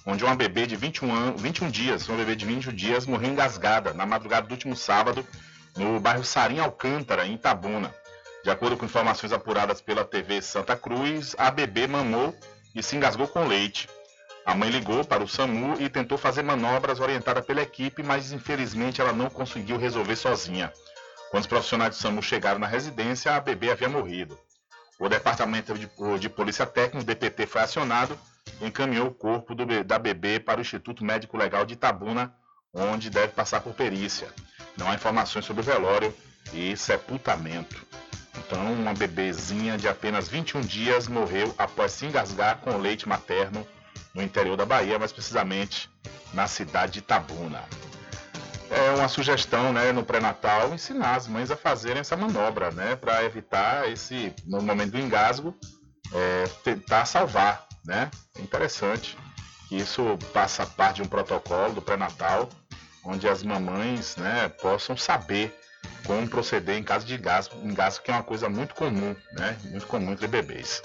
onde uma bebê de 21, anos, 21 dias, uma bebê de 21 dias, morreu engasgada na madrugada do último sábado, no bairro Sarim Alcântara, em Itabuna. De acordo com informações apuradas pela TV Santa Cruz, a bebê mamou e se engasgou com leite. A mãe ligou para o SAMU e tentou fazer manobras orientada pela equipe, mas infelizmente ela não conseguiu resolver sozinha. Quando os profissionais do SAMU chegaram na residência, a bebê havia morrido. O Departamento de, de Polícia Técnica, o DPT, foi acionado e encaminhou o corpo do da bebê para o Instituto Médico Legal de Itabuna, onde deve passar por perícia. Não há informações sobre o velório e sepultamento. Então, uma bebezinha de apenas 21 dias morreu após se engasgar com leite materno no interior da Bahia, mais precisamente na cidade de Itabuna. É uma sugestão, né, no pré-natal, ensinar as mães a fazerem essa manobra, né, para evitar esse, no momento do engasgo, é, tentar salvar, né? É interessante que isso passa parte de um protocolo do pré-natal, onde as mamães, né, possam saber como proceder em caso de engasgo, engasgo que é uma coisa muito comum, né, muito comum entre bebês.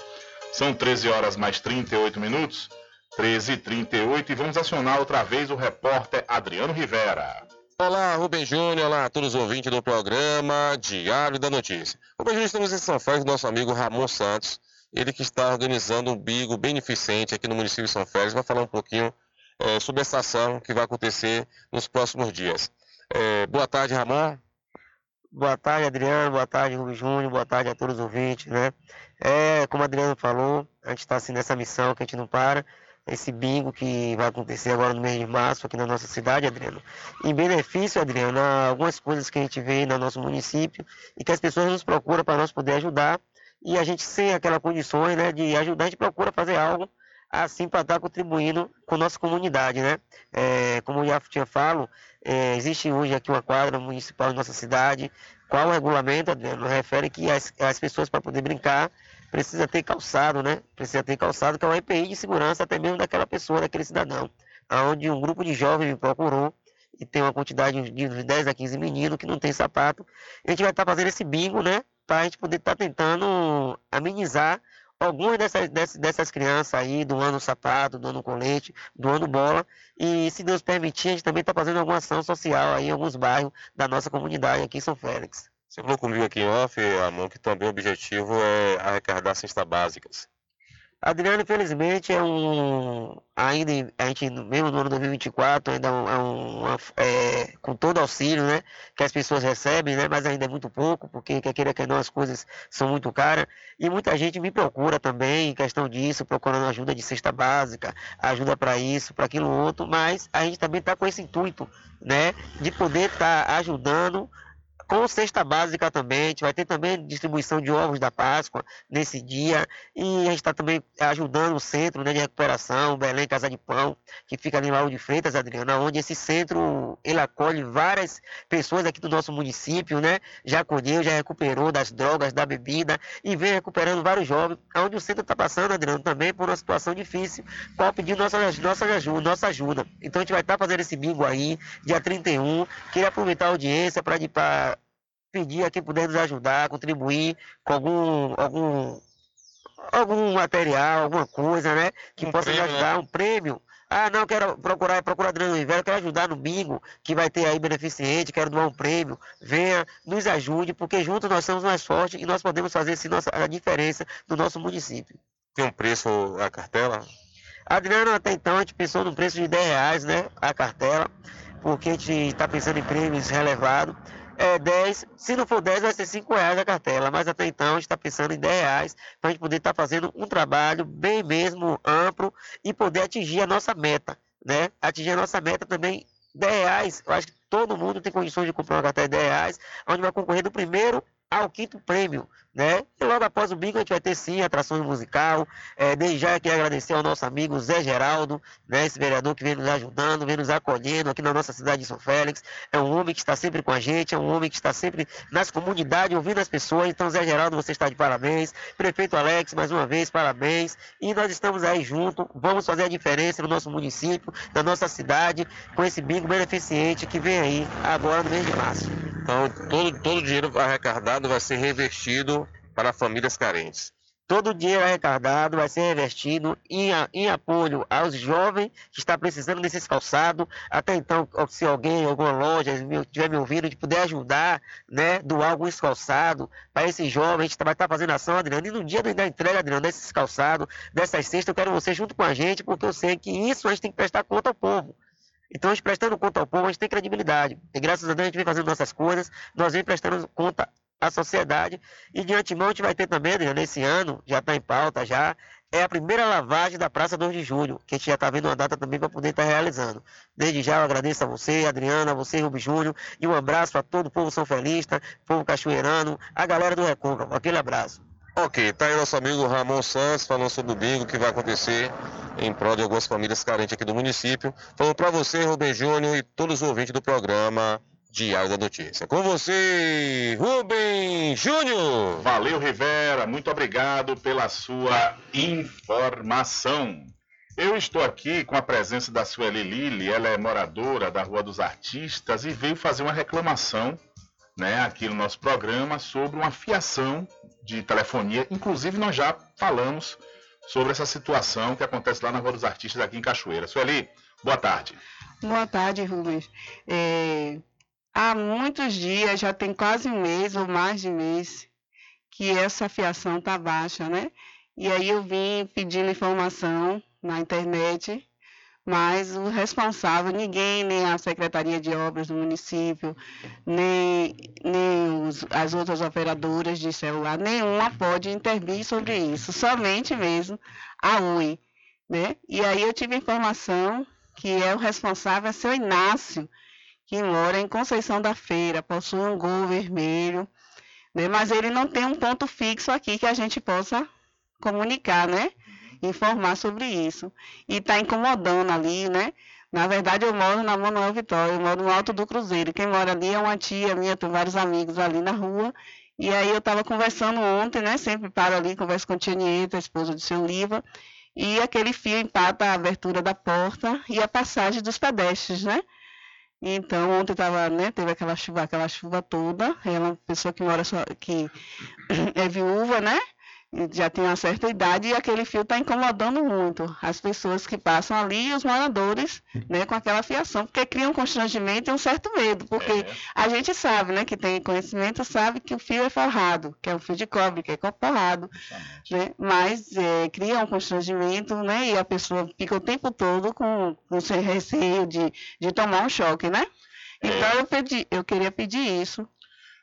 São 13 horas mais 38 minutos, 13 e 38 e vamos acionar outra vez o repórter Adriano Rivera. Olá, Rubem Júnior, olá a todos os ouvintes do programa Diário da Notícia. Rubem Júnior, estamos em São Félix, nosso amigo Ramon Santos, ele que está organizando um bigo beneficente aqui no município de São Félix, vai falar um pouquinho eh, sobre essa ação que vai acontecer nos próximos dias. Eh, boa tarde, Ramon. Boa tarde, Adriano. Boa tarde, Rubem Júnior. Boa tarde a todos os ouvintes, né? É, como o Adriano falou, a gente está assim nessa missão que a gente não para. Esse bingo que vai acontecer agora no mês de março aqui na nossa cidade, Adriano. Em benefício, Adriano, a algumas coisas que a gente vê no nosso município e que as pessoas nos procuram para nós poder ajudar. E a gente sem aquelas condições né, de ajudar, a gente procura fazer algo assim para estar contribuindo com nossa comunidade, né? É, como eu já tinha falo, é, existe hoje aqui uma quadra municipal em nossa cidade. Qual o regulamento, Adriano? Refere que as, as pessoas para poder brincar precisa ter calçado, né? Precisa ter calçado, que é uma EPI de segurança até mesmo daquela pessoa, daquele cidadão. Onde um grupo de jovens me procurou e tem uma quantidade de uns 10 a 15 meninos que não tem sapato. A gente vai estar fazendo esse bingo, né? Para a gente poder estar tentando amenizar algumas dessas, dessas, dessas crianças aí, doando sapato, doando colete, doando bola. E se Deus permitir, a gente também está fazendo alguma ação social aí em alguns bairros da nossa comunidade aqui em São Félix. Você falou comigo aqui em off, Ramon, que também o objetivo é arrecadar cestas básicas. Adriano, infelizmente, é um. Ainda, a gente, mesmo no ano 2024, ainda é um, é é, com todo auxílio, né? Que as pessoas recebem, né? Mas ainda é muito pouco, porque quer queira que não, as coisas são muito caras. E muita gente me procura também em questão disso, procurando ajuda de cesta básica, ajuda para isso, para aquilo outro. Mas a gente também está com esse intuito, né? De poder estar ajudando com cesta básica também, a gente vai ter também distribuição de ovos da Páscoa nesse dia e a gente está também ajudando o centro né, de recuperação, Belém Casa de Pão, que fica ali Lauro de Freitas, Adriana, onde esse centro ele acolhe várias pessoas aqui do nosso município, né? Já acolheu, já recuperou das drogas, da bebida e vem recuperando vários jovens, onde o centro está passando, Adriano, também por uma situação difícil, qual pedindo nossa, nossa ajuda, nossa ajuda. Então a gente vai estar fazendo esse bingo aí, dia 31, queria aproveitar a audiência para pedir a quem puder nos ajudar, contribuir com algum, algum, algum material, alguma coisa, né? Que possa nos prêmio, ajudar, né? um prêmio. Ah, não, quero procurar, procurar Adriano Rivera, quero ajudar no bingo, que vai ter aí beneficente, quero doar um prêmio. Venha, nos ajude, porque juntos nós somos mais fortes e nós podemos fazer sim nossa, a diferença no nosso município. Tem um preço a cartela? Adriano, até então a gente pensou no preço de 10 reais, né? A cartela, porque a gente está pensando em prêmios relevados. É 10, se não for 10, vai ser 5 reais a cartela, mas até então a gente está pensando em 10 reais para a gente poder estar fazendo um trabalho bem mesmo amplo e poder atingir a nossa meta, né? Atingir a nossa meta também 10 reais, eu acho que todo mundo tem condições de comprar uma cartela de 10 reais, onde vai concorrer do primeiro ao quinto prêmio, né? E logo após o bingo a gente vai ter sim atrações musical. É, desde já quero agradecer ao nosso amigo Zé Geraldo, né? Esse vereador que vem nos ajudando, vem nos acolhendo aqui na nossa cidade de São Félix. É um homem que está sempre com a gente, é um homem que está sempre nas comunidades, ouvindo as pessoas. Então, Zé Geraldo, você está de parabéns. Prefeito Alex, mais uma vez, parabéns. E nós estamos aí juntos, vamos fazer a diferença no nosso município, na nossa cidade, com esse bingo beneficente que vem aí agora no mês de março. Então, todo, todo o dinheiro arrecadado vai ser revestido para famílias carentes. Todo o dinheiro arrecadado vai ser revestido em, em apoio aos jovens que estão precisando desses calçados. Até então, se alguém, alguma loja estiver me ouvindo, de puder ajudar, né, doar alguns calçados para esses jovens, a gente vai estar fazendo ação, Adriano. E no dia da entrega, Adriano, desses calçados, dessas cestas, eu quero você junto com a gente, porque eu sei que isso a gente tem que prestar conta ao povo. Então, a gente prestando conta ao povo, a gente tem credibilidade. E graças a Deus a gente vem fazendo nossas coisas, nós vem prestando conta à sociedade. E de antemão a gente vai ter também, Adriano, esse ano, já está em pauta já, é a primeira lavagem da Praça 2 de Julho, que a gente já está vendo uma data também para poder estar realizando. Desde já eu agradeço a você, Adriana, a você, Rubem Júnior, e um abraço para todo o povo são felista, povo cachoeirano, a galera do Recôncavo. Aquele abraço. Ok, tá aí nosso amigo Ramon Santos falando sobre o bingo que vai acontecer em prol de algumas famílias carentes aqui do município. Falando para você, Rubem Júnior e todos os ouvintes do programa Diário da Notícia. Com você, Rubem Júnior. Valeu, Rivera. Muito obrigado pela sua informação. Eu estou aqui com a presença da Sueli Lili, ela é moradora da Rua dos Artistas e veio fazer uma reclamação né, aqui no nosso programa sobre uma fiação de telefonia. Inclusive, nós já falamos sobre essa situação que acontece lá na Rua dos Artistas, aqui em Cachoeira. Sueli, boa tarde. Boa tarde, Rubens. É, há muitos dias, já tem quase um mês ou mais de mês, que essa fiação está baixa, né? E aí eu vim pedindo informação na internet, mas o responsável, ninguém, nem a Secretaria de Obras do município, nem, nem os- as outras operadoras de celular, nenhuma pode intervir sobre isso, somente mesmo a Oi, né? E aí eu tive informação que é o responsável, é seu Inácio, que mora em Conceição da Feira, possui um gol vermelho, né? Mas ele não tem um ponto fixo aqui que a gente possa comunicar, né? Informar sobre isso. E está incomodando ali, né? Na verdade, eu moro na Manuel Vitória, eu moro no Alto do Cruzeiro. Quem mora ali é uma tia minha, tem vários amigos ali na rua. E aí eu estava conversando ontem, né? Sempre paro ali, converso com a tia Nieta, a esposa do seu Liva. E aquele fio empata a abertura da porta e a passagem dos pedestres, né? Então ontem tava, né, teve aquela chuva, aquela chuva toda. Ela uma pessoa que mora só, que <coughs> é viúva, né? Já tem uma certa idade e aquele fio está incomodando muito as pessoas que passam ali e os moradores, né, com aquela fiação, porque cria um constrangimento e um certo medo, porque a gente sabe, né, que tem conhecimento, sabe que o fio é forrado, que é um fio de cobre, que é forrado, né, mas é, cria um constrangimento, né, e a pessoa fica o tempo todo com, com seu receio de, de tomar um choque, né? Então eu, pedi, eu queria pedir isso.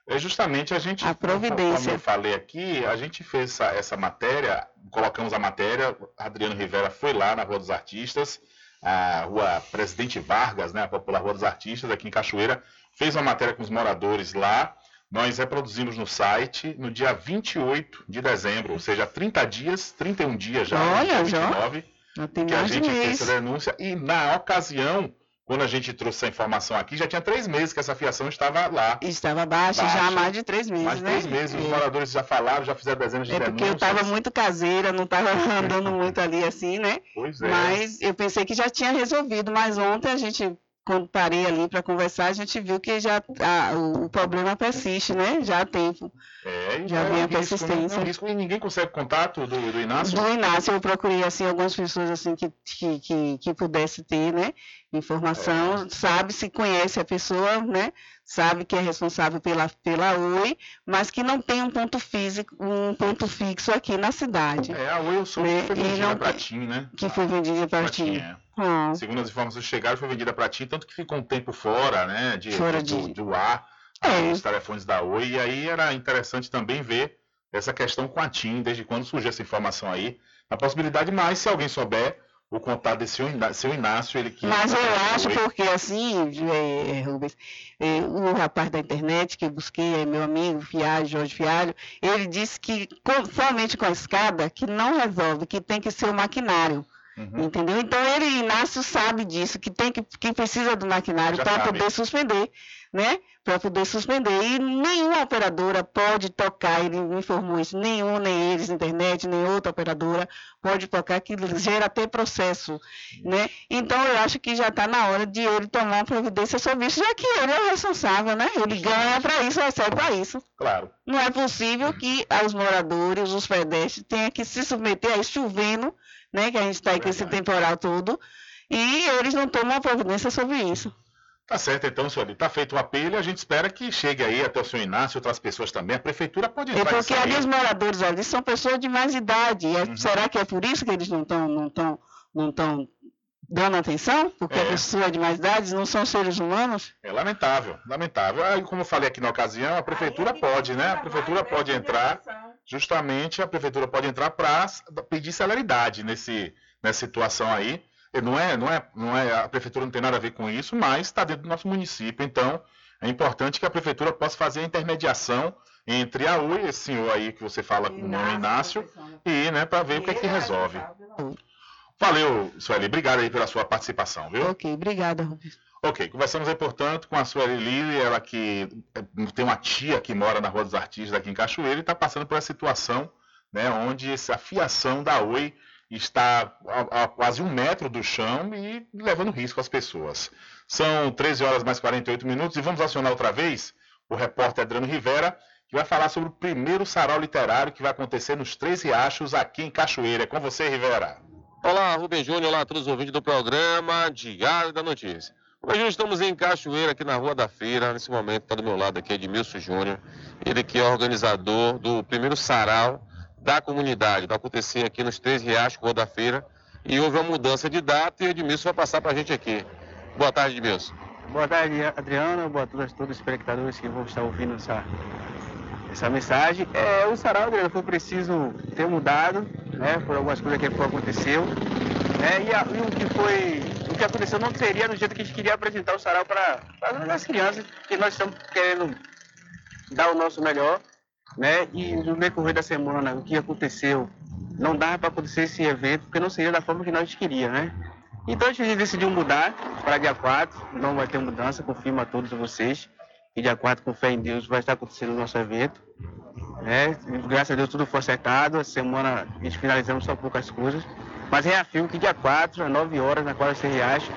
É justamente a gente, A providência. como eu falei aqui, a gente fez essa, essa matéria, colocamos a matéria, Adriano Rivera foi lá na Rua dos Artistas, a rua Presidente Vargas, né, a popular Rua dos Artistas, aqui em Cachoeira, fez uma matéria com os moradores lá, nós reproduzimos no site no dia 28 de dezembro, ou seja, 30 dias, 31 dias já, Olha, no dia já. 29, Já que a gente fez essa denúncia, e na ocasião, quando a gente trouxe essa informação aqui, já tinha três meses que essa fiação estava lá. Estava baixa, já há mais de três meses, Mais de né? três meses, os É. moradores já falaram, já fizeram dezenas de É porque eu denúncias. estava muito caseira, não estava andando muito ali assim, né? Pois é. Mas eu pensei que já tinha resolvido, mas ontem a gente, quando parei ali para conversar, a gente viu que já a- o, o problema persiste, né? Já há tempo. É, Já é vem a né? persistência. É um risco. E ninguém consegue contato do, do Inácio? Do Inácio, eu procurei assim algumas pessoas assim que, que, que, que pudesse ter, né? É. Informação, sabe se conhece a pessoa, né? Sabe que é responsável pela, pela Oi, mas que não tem um ponto físico, um ponto fixo aqui na cidade. É, a Oi eu soube Né? que foi vendida para TIM, né? Que foi vendida para ti. é. Ah. Segundo as informações que chegaram, foi vendida para TIM, tanto que ficou um tempo fora, né? De, Fora do, de- do ar, É. os telefones da Oi. E aí era interessante também ver essa questão com a TIM, desde quando surgiu essa informação aí. A possibilidade, mas se alguém souber, o contato desse seu Iná- seu Inácio, ele que. Mas eu acho porque assim, é, Rubens, é, o rapaz da internet que eu busquei, é meu amigo Fialho, Jorge Fialho, ele disse que com- somente com a escada que não resolve, que tem que ser o maquinário. Uhum. Entendeu? Então ele, Inácio, sabe disso, que tem que, que precisa do maquinário para poder suspender, né? Para poder suspender. E nenhuma operadora pode tocar, ele me informou isso, nenhum, nem eles, internet, nem outra operadora pode tocar, que gera até processo, né? Então eu acho que já está na hora de ele tomar uma providência sobre isso, já que ele é o responsável, né? Ele ganha para isso, recebe para isso. Claro. Não é possível que os moradores, os pedestres, tenham que se submeter a isso chovendo, né? Que a gente está aí com esse temporal todo, e eles não tomam providência sobre isso. Tá certo, então, senhor. Está feito o apelo e a gente espera que chegue aí até o senhor Inácio e outras pessoas também. A prefeitura pode É entrar e porque ali os moradores ali são pessoas de mais idade. E é- Uhum. Será que é por isso que eles não estão não tão, não tão dando atenção? Porque a É. pessoa de mais idade não são seres humanos? É lamentável, lamentável. Aí, como eu falei aqui na ocasião, a prefeitura pode, né? A prefeitura pode entrar, justamente a prefeitura pode entrar para pedir celeridade nesse, nessa situação aí. E Não é, não é, não é, a prefeitura não tem nada a ver com isso, mas está dentro do nosso município. Então, é importante que a prefeitura possa fazer a intermediação entre a UI, esse senhor aí que você fala com o nome Inácio, e, né, para ver o que é que resolve. Valeu, Sueli. Obrigado aí pela sua participação, viu? Ok, obrigada, Rubens. Ok, conversamos aí, portanto, com a Sueli Lili, ela que eh, tem uma tia que mora na Rua dos Artistas aqui em Cachoeira e está passando por essa situação, né, onde essa fiação da Oi está a, a quase um metro do chão e levando risco às pessoas. São 13 horas mais 48 minutos e vamos acionar outra vez o repórter Adriano Rivera, que vai falar sobre o primeiro sarau literário que vai acontecer nos Três Riachos aqui em Cachoeira. É com você, Rivera. Olá, Rubem Júnior, olá a todos os ouvintes do programa Diário da Notícia. Rubem Júnior, estamos em Cachoeira, aqui na Rua da Feira. Nesse momento está do meu lado aqui Edmilson Júnior, ele que é organizador do primeiro sarau da comunidade. Vai acontecer aqui nos Três Riachos, Rua da Feira. E houve uma mudança de data e o Edmilson vai passar para a gente aqui. Boa tarde, Edmilson. Boa tarde, Adriano. Boa tarde a todos os espectadores que vão estar ouvindo essa, essa mensagem. É, o sarau, Adriano, foi preciso ter mudado, né, por algumas coisas que aconteceu. Né, e, a- e o que foi, o que aconteceu não seria do jeito que a gente queria apresentar o sarau para as crianças, que nós estamos querendo dar o nosso melhor, né? E no decorrer da semana, o que aconteceu, não dava para acontecer esse evento, porque não seria da forma que nós queríamos, né? Então a gente decidiu mudar para dia 4, não vai ter mudança, confirmo a todos vocês. E dia 4, com fé em Deus, vai estar acontecendo o nosso evento. Né? Graças a Deus tudo foi acertado, essa semana a gente finalizamos só poucas coisas. Mas reafirmo que dia 4, às 9 horas, na quadra de Riacho,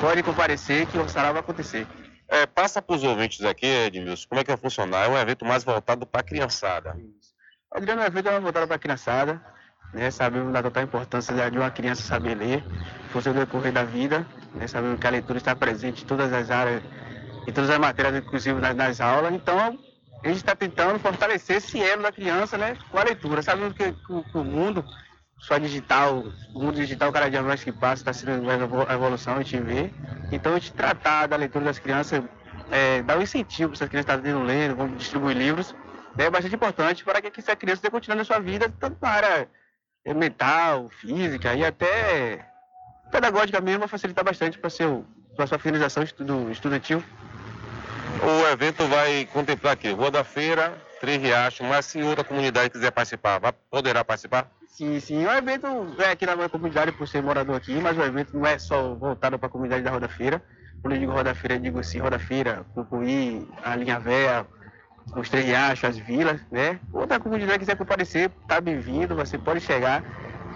pode comparecer que o sarau vai acontecer. É, passa para os ouvintes aqui, Edmilson, como é que vai funcionar? É um evento mais voltado para a criançada. Adriano, o evento é uma voltada para a criançada, né? Sabemos da total importância de uma criança saber ler, fosse o decorrer da vida, né? Sabemos que a leitura está presente em todas as áreas, em todas as matérias, inclusive nas, nas aulas. Então, a gente está tentando fortalecer esse elo da criança, né? Com a leitura. Sabemos que, que o- que o mundo, só digital, o mundo digital cada dia mais que passa está sendo uma evolução, a gente vê. Então, a gente tratar da leitura das crianças, é, dar um incentivo para essas crianças estarem lendo, vamos distribuir livros, é bastante importante para que essa criança esteja continuando a sua vida, tanto na área mental, física e até pedagógica mesmo, vai facilitar bastante para a sua finalização estudo, estudantil. O evento vai contemplar aqui, Rua da Feira, Três Riachos, mas se outra comunidade quiser participar, poderá participar? Sim, sim, o evento é aqui na minha comunidade por ser morador aqui, mas o evento não é só voltado para a comunidade da Roda Feira. Quando eu digo Roda Feira, eu digo assim, Roda Feira, Cucuí, a Linha Véia, os Três Riachos, as vilas, né? Outra comunidade que quiser comparecer, tá bem-vindo, você pode chegar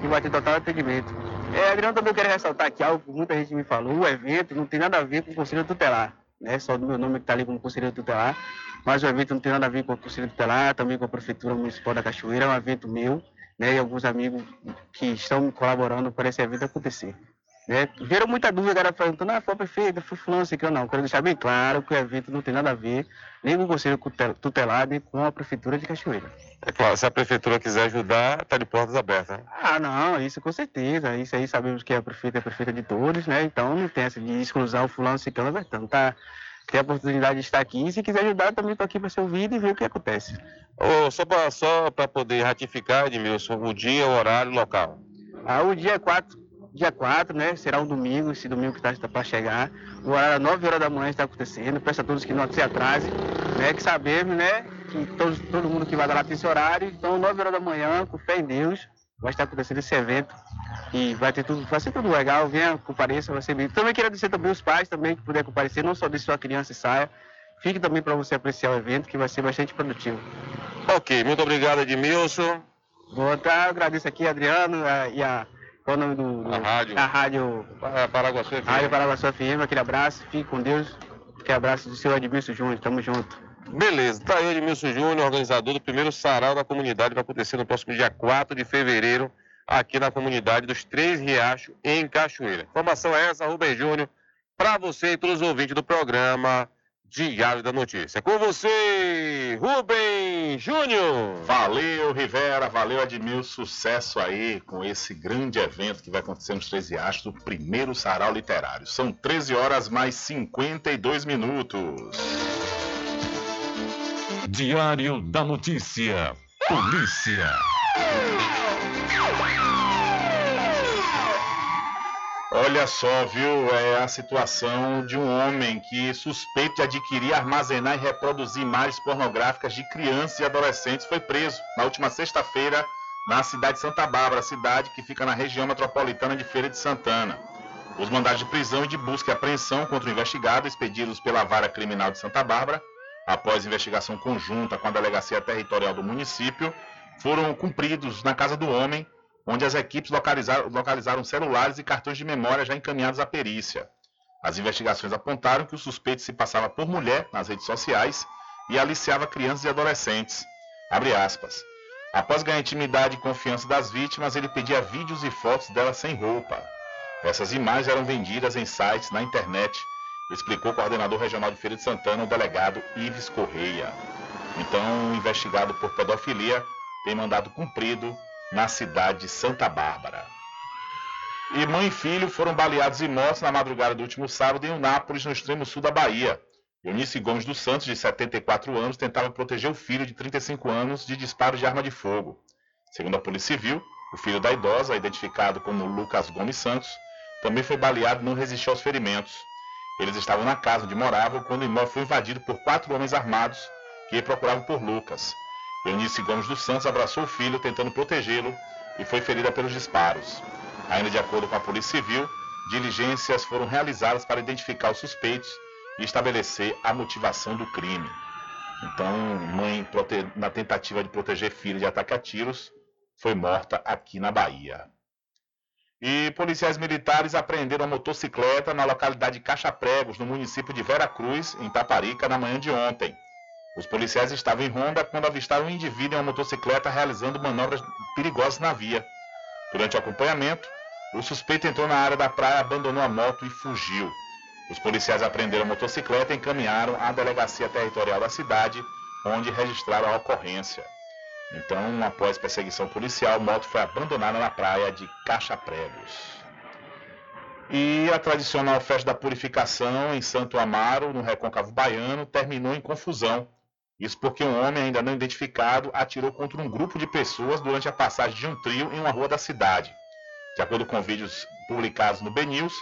e vai ter total atendimento. É, Adriano, também quero ressaltar aqui algo que muita gente me falou, o evento não tem nada a ver com o Conselho Tutelar, né? Só do meu nome que está ali como Conselho Tutelar, mas o evento não tem nada a ver com o Conselho Tutelar, também com a Prefeitura Municipal da Cachoeira, é um evento meu, né? E alguns amigos que estão colaborando para esse evento acontecer. Né? Gerou muita dúvida, galera perguntando, ah, foi prefeito, foi fulano, sei que eu não. Quero deixar bem claro que o evento não tem nada a ver nem com o Conselho Tutel- Tutelar, nem com a Prefeitura de Cachoeira. É claro, se a prefeitura quiser ajudar, está de portas abertas. né? Ah, não, isso com certeza. Isso aí sabemos que a prefeita é a prefeita de todos, né? Então não tem essa de exclusão fulano, ciclano, Bertão. Tá, tem a oportunidade de estar aqui. E se quiser ajudar, também estou aqui para ser ouvido e ver o que acontece. Ô, só para só pra poder ratificar, Edmilson, o dia, o horário, o local. Ah, o dia é 4, dia 4, né? Será um domingo, esse domingo que está para chegar. O horário 9 horas da manhã está acontecendo. Peço a todos que não se atrasem, né? Que sabemos, né? Que todos, todo mundo que vai dar lá tem esse horário. Então, 9 horas da manhã, com fé em Deus, vai estar acontecendo esse evento. E vai ter tudo, vai ser tudo legal. Venha, compareça, vai ser bem. Também quero agradecer também os pais também que puder comparecer, não só de sua criança e saia. Fique também para você apreciar o evento, que vai ser bastante produtivo. Ok, muito obrigado, Edmilson. Vou estar, agradeço aqui, Adriano, a, e a. Qual o nome do. do A rádio. A rádio. Paraguaçu FM. Rádio Paraguaçu FM, aquele abraço, fique com Deus. Aquele abraço do seu Edmilson Júnior, tamo junto. Beleza, tá aí o Edmilson Júnior, organizador do primeiro sarau da comunidade, vai acontecer no próximo dia 4 de fevereiro, aqui na comunidade dos Três Riachos, em Cachoeira. Informação é essa, Rubem Júnior, para você e todos os ouvintes do programa Diário da Notícia. Com você, Rubem Júnior. Valeu, Rivera, valeu, Admilson. Sucesso aí com esse grande evento que vai acontecer nos 13 Riachos, do primeiro sarau literário. São 13 horas mais 52 minutos. Diário da Notícia. Polícia. Olha só, viu? É a situação de um homem que, suspeito de adquirir, armazenar e reproduzir imagens pornográficas de crianças e adolescentes, foi preso na última sexta-feira na cidade de Santa Bárbara, cidade que fica na região metropolitana de Feira de Santana. Os mandados de prisão e de busca e apreensão contra o investigado, expedidos pela Vara Criminal de Santa Bárbara, após investigação conjunta com a Delegacia Territorial do município, foram cumpridos na casa do homem, onde as equipes localizaram, localizaram celulares e cartões de memória já encaminhados à perícia. As investigações apontaram que o suspeito se passava por mulher nas redes sociais e aliciava crianças e adolescentes. Após ganhar intimidade e confiança das vítimas, ele pedia vídeos e fotos dela sem roupa. Essas imagens eram vendidas em sites na internet, explicou o coordenador regional de Feira de Santana, o delegado Ives Correia. Então, investigado por pedofilia tem mandado cumprido na cidade de Santa Bárbara. E mãe e filho foram baleados e mortos na madrugada do último sábado em Unápolis, no extremo sul da Bahia. Eunice Gomes dos Santos, de 74 anos, tentava proteger o filho de 35 anos de disparo de arma de fogo. Segundo a Polícia Civil, o filho da idosa, identificado como Lucas Gomes Santos, também foi baleado e não resistiu aos ferimentos. Eles estavam na casa onde moravam quando o imóvel foi invadido por quatro homens armados que procuravam por Lucas. Eunice Gomes dos Santos abraçou o filho, tentando protegê-lo, e foi ferida pelos disparos. Ainda de acordo com a Polícia Civil, diligências foram realizadas para identificar os suspeitos e estabelecer a motivação do crime. Então, mãe, na tentativa de proteger filho de ataque a tiros, foi morta aqui na Bahia. E policiais militares apreenderam a motocicleta na localidade de Caixa Pregos, no município de Vera Cruz, em Taparica, na manhã de ontem. Os policiais estavam em ronda quando avistaram um indivíduo em uma motocicleta realizando manobras perigosas na via. Durante o acompanhamento, o suspeito entrou na área da praia, abandonou a moto e fugiu. Os policiais apreenderam a motocicleta e encaminharam à delegacia territorial da cidade, onde registraram a ocorrência. Então, após perseguição policial, a moto foi abandonada na praia de Caixa Pregos. E a tradicional festa da purificação em Santo Amaro, no Recôncavo Baiano, terminou em confusão. Isso porque um homem ainda não identificado atirou contra um grupo de pessoas durante a passagem de um trio em uma rua da cidade. De acordo com vídeos publicados no BNews,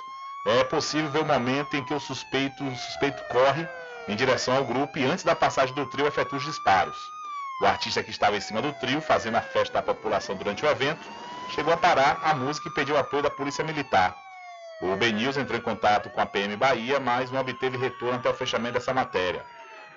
é possível ver o momento em que o suspeito, o suspeito corre em direção ao grupo e antes da passagem do trio efetua os disparos. O artista que estava em cima do trio, fazendo a festa da população durante o evento, chegou a parar a música e pediu apoio da polícia militar. O BNews entrou em contato com a PM Bahia, mas não obteve retorno até o fechamento dessa matéria.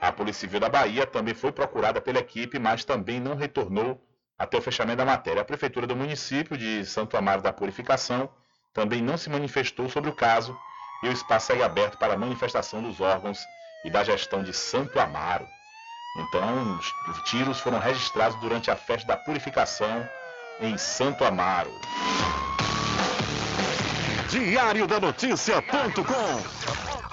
A Polícia Civil da Bahia também foi procurada pela equipe, mas também não retornou até o fechamento da matéria. A Prefeitura do município de Santo Amaro da Purificação também não se manifestou sobre o caso e o espaço segue aberto para a manifestação dos órgãos e da gestão de Santo Amaro. Então, os tiros foram registrados durante a festa da purificação em Santo Amaro. Diário da Notícia.com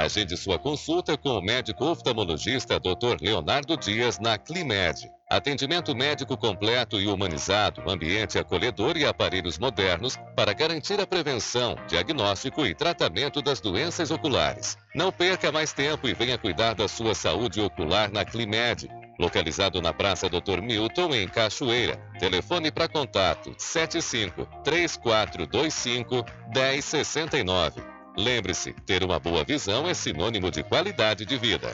Agende sua consulta com o médico oftalmologista Dr. Leonardo Dias na Climed. Atendimento médico completo e humanizado, ambiente acolhedor e aparelhos modernos para garantir a prevenção, diagnóstico e tratamento das doenças oculares. Não perca mais tempo e venha cuidar da sua saúde ocular na Climed. Localizado na Praça Dr. Milton, em Cachoeira. Telefone para contato 75 3425 1069. Lembre-se, ter uma boa visão é sinônimo de qualidade de vida.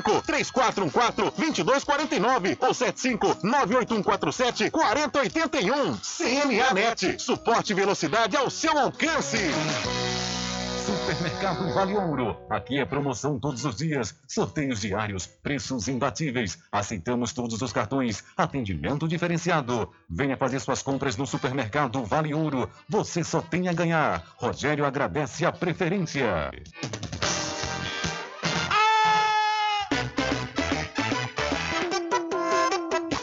3414 2249 ou 75 98147 4081. CNAnet, suporte e velocidade ao seu alcance. Supermercado Vale Ouro. Aqui é promoção todos os dias, sorteios diários, preços imbatíveis. Aceitamos todos os cartões, atendimento diferenciado. Venha fazer suas compras no Supermercado Vale Ouro. Você só tem a ganhar. Rogério agradece a preferência.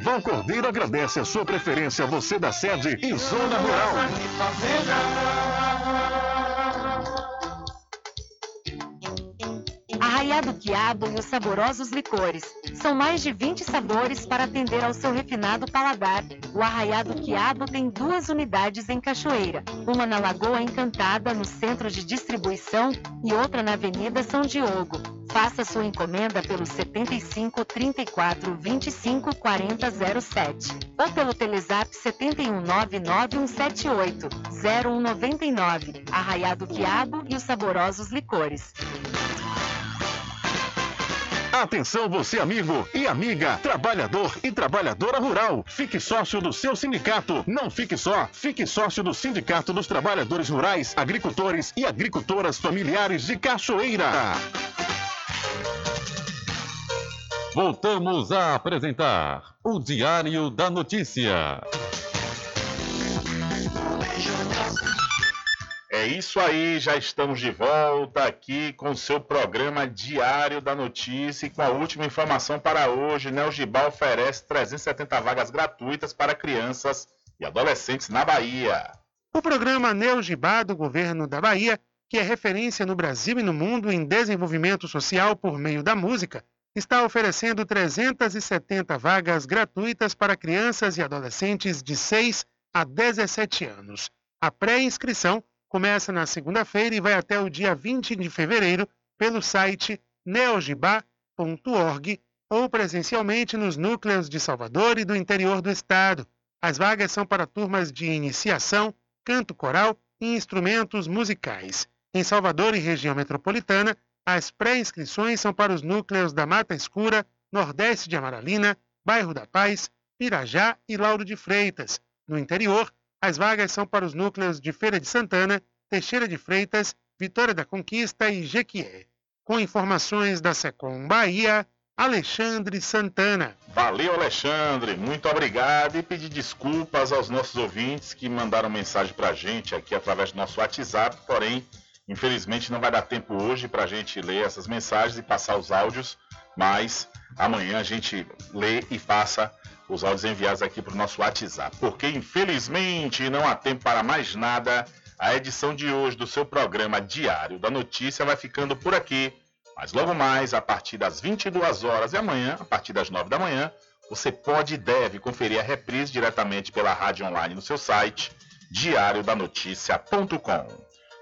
Vão Cordeiro agradece a sua preferência, você da sede e Zona Rural. Arraiado Quiabo e os saborosos licores. São mais de 20 sabores para atender ao seu refinado paladar. O Arraiado Quiabo tem duas unidades em Cachoeira. Uma na Lagoa Encantada, no centro de distribuição, e outra na Avenida São Diogo. Faça sua encomenda pelo 75 34 25 40 07 ou pelo Telezap 71 99178 0199. Arraiado Quiabo e os saborosos licores. Atenção você amigo e amiga, trabalhador e trabalhadora rural. Fique sócio do seu sindicato. Não fique só, fique sócio do Sindicato dos Trabalhadores Rurais, Agricultores e Agricultoras Familiares de Cachoeira. Voltamos a apresentar o Diário da Notícia. É isso aí, já estamos de volta aqui com o seu programa Diário da Notícia e com a última informação para hoje, né? O Gibal oferece 370 vagas gratuitas para crianças e adolescentes na Bahia. O programa Neogibá do governo da Bahia, que é referência no Brasil e no mundo em desenvolvimento social por meio da música, está oferecendo 370 vagas gratuitas para crianças e adolescentes de 6 a 17 anos. A pré-inscrição começa na segunda-feira e vai até o dia 20 de fevereiro pelo site neogibá.org ou presencialmente nos núcleos de Salvador e do interior do estado. As vagas são para turmas de iniciação, canto coral e instrumentos musicais. Em Salvador e região metropolitana, as pré-inscrições são para os núcleos da Mata Escura, Nordeste de Amaralina, Bairro da Paz, Pirajá e Lauro de Freitas. No interior, as vagas são para os núcleos de Feira de Santana, Teixeira de Freitas, Vitória da Conquista e Jequié. Com informações da Secom Bahia, Alexandre Santana. Valeu, Alexandre. Muito obrigado e pedir desculpas aos nossos ouvintes que mandaram mensagem para a gente aqui através do nosso WhatsApp, porém Infelizmente não vai dar tempo hoje para a gente ler essas mensagens e passar os áudios, mas amanhã a gente lê e passa os áudios enviados aqui para o nosso WhatsApp. Porque infelizmente não há tempo para mais nada. A edição de hoje do seu programa Diário da Notícia vai ficando por aqui. Mas logo mais, a partir das 22 horas e amanhã, a partir das 9 da manhã, você pode e deve conferir a reprise diretamente pela rádio online no seu site diariodanoticia.com.